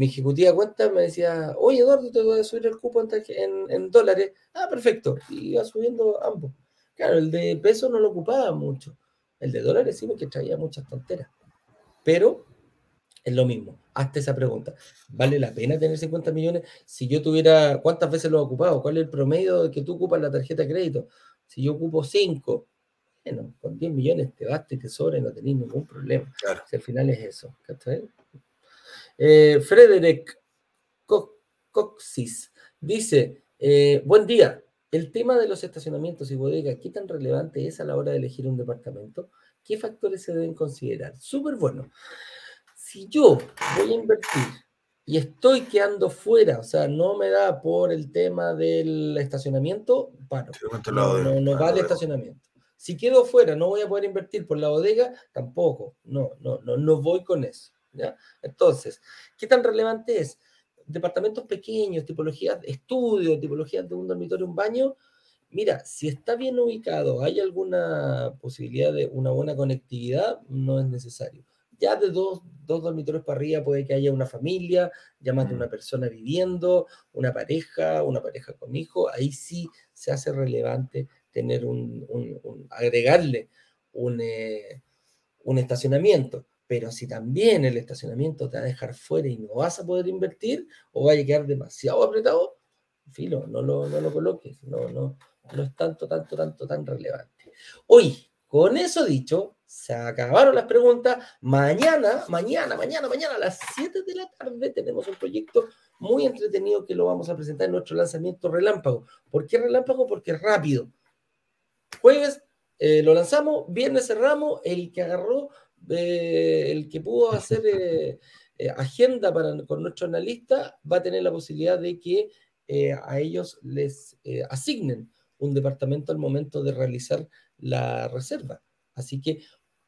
ejecutiva de cuenta me decía, oye Eduardo, te voy a subir el cupo en, dólares. Ah, perfecto. Y iba subiendo ambos. Claro, el de peso no lo ocupaba mucho. El de dólares sí, porque traía muchas tonteras. Pero es lo mismo. Hazte esa pregunta. ¿Vale la pena tener 50 millones? Si yo tuviera, ¿cuántas veces lo he ocupado? ¿Cuál es el promedio de que tú ocupas la tarjeta de crédito? Si yo ocupo 5, bueno, con 10 millones te basta y te sobra y no tenés ningún problema. Claro. Si al final es eso. ¿Cachai? Eh, Frederick Coxis dice, eh, buen día, el tema de los estacionamientos y bodegas, ¿qué tan relevante es a la hora de elegir un departamento? ¿Qué factores se deben considerar? Súper bueno. Si yo voy a invertir y estoy quedando fuera, o sea, no me da por el tema del estacionamiento, paro. No, no, no va de estacionamiento. Si quedo fuera, no voy a poder invertir por la bodega, tampoco. No, no, no, no voy con eso. Entonces, ¿qué tan relevante es? Departamentos pequeños, tipologías de estudio, tipologías de un dormitorio, un baño. Mira, si está bien ubicado, hay alguna posibilidad de una buena conectividad, no es necesario. Ya de dos, dormitorios para arriba puede que haya una familia, ya más de una mm. persona viviendo, una pareja, una pareja con hijo, ahí sí se hace relevante tener un, agregarle un, eh, un estacionamiento. Pero si también el estacionamiento te va a dejar fuera y no vas a poder invertir o va a quedar demasiado apretado, filo, no lo, no lo coloques, no, no, no es tanto, tanto, tanto, tan relevante. Hoy, con eso dicho, se acabaron las preguntas. Mañana, mañana, mañana, mañana a las 7 de la tarde tenemos un proyecto muy entretenido que lo vamos a presentar en nuestro lanzamiento relámpago. ¿Por qué relámpago? Porque es rápido. Jueves eh, lo lanzamos, viernes cerramos, el que agarró el que pudo hacer eh, eh, agenda para, con nuestro analista va a tener la posibilidad de que eh, a ellos les asignen un departamento al momento de realizar la reserva. Así que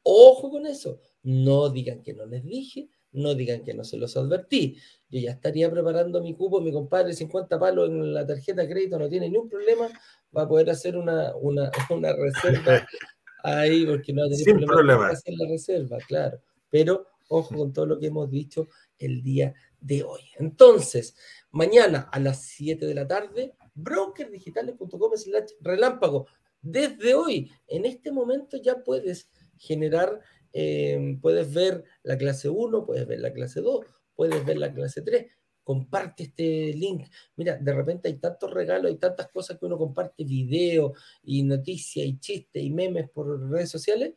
ojo con eso. No digan que no les dije, no digan que no se los advertí. Yo ya estaría preparando mi cupo, mi compadre, 50 palos en la tarjeta de crédito, no tiene ningún problema, va a poder hacer una, una, (laughs) una reserva ahí porque no Sin problema, hacer la reserva, claro. Pero ojo con todo lo que hemos dicho el día de hoy. Entonces, mañana a las 7 de la tarde, brokerdigitales.com slash relámpago. Desde hoy, en este momento ya puedes generar, eh, puedes ver la clase 1, puedes ver la clase 2, puedes ver la clase 3 comparte este link. Mira, de repente hay tantos regalos, hay tantas cosas que uno comparte, videos y noticias y chistes y memes por redes sociales.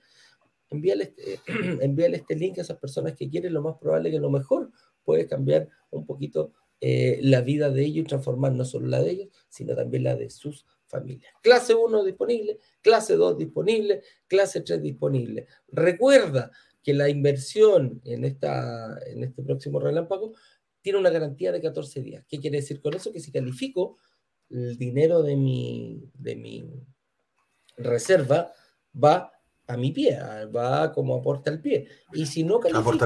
Envíale este, (clears throat) envíale este link a esas personas que quieren, lo más probable que lo mejor puede cambiar un poquito eh, la vida de ellos y transformar no solo la de ellos, sino también la de sus familias. Clase 1 disponible, clase 2 disponible, clase 3 disponible. Recuerda que la inversión en, esta, en este próximo relámpago tiene una garantía de 14 días. ¿Qué quiere decir con eso? Que si califico el dinero de mi, de mi reserva, va a mi pie, va como aporta al pie. Y si no califico,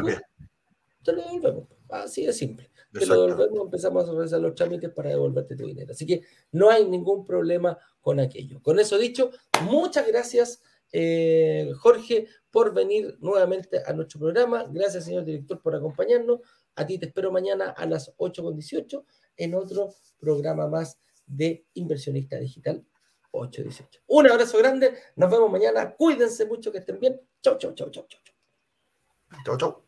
te lo devolvemos. Así de simple. Te lo devolvemos, empezamos a realizar los trámites para devolverte tu dinero. Así que no hay ningún problema con aquello. Con eso dicho, muchas gracias, eh, Jorge, por venir nuevamente a nuestro programa. Gracias, señor director, por acompañarnos. A ti te espero mañana a las 8.18 en otro programa más de Inversionista Digital 818. Un abrazo grande, nos vemos mañana, cuídense mucho, que estén bien. Chau, chau, chau, chau, chau. Chau, chau.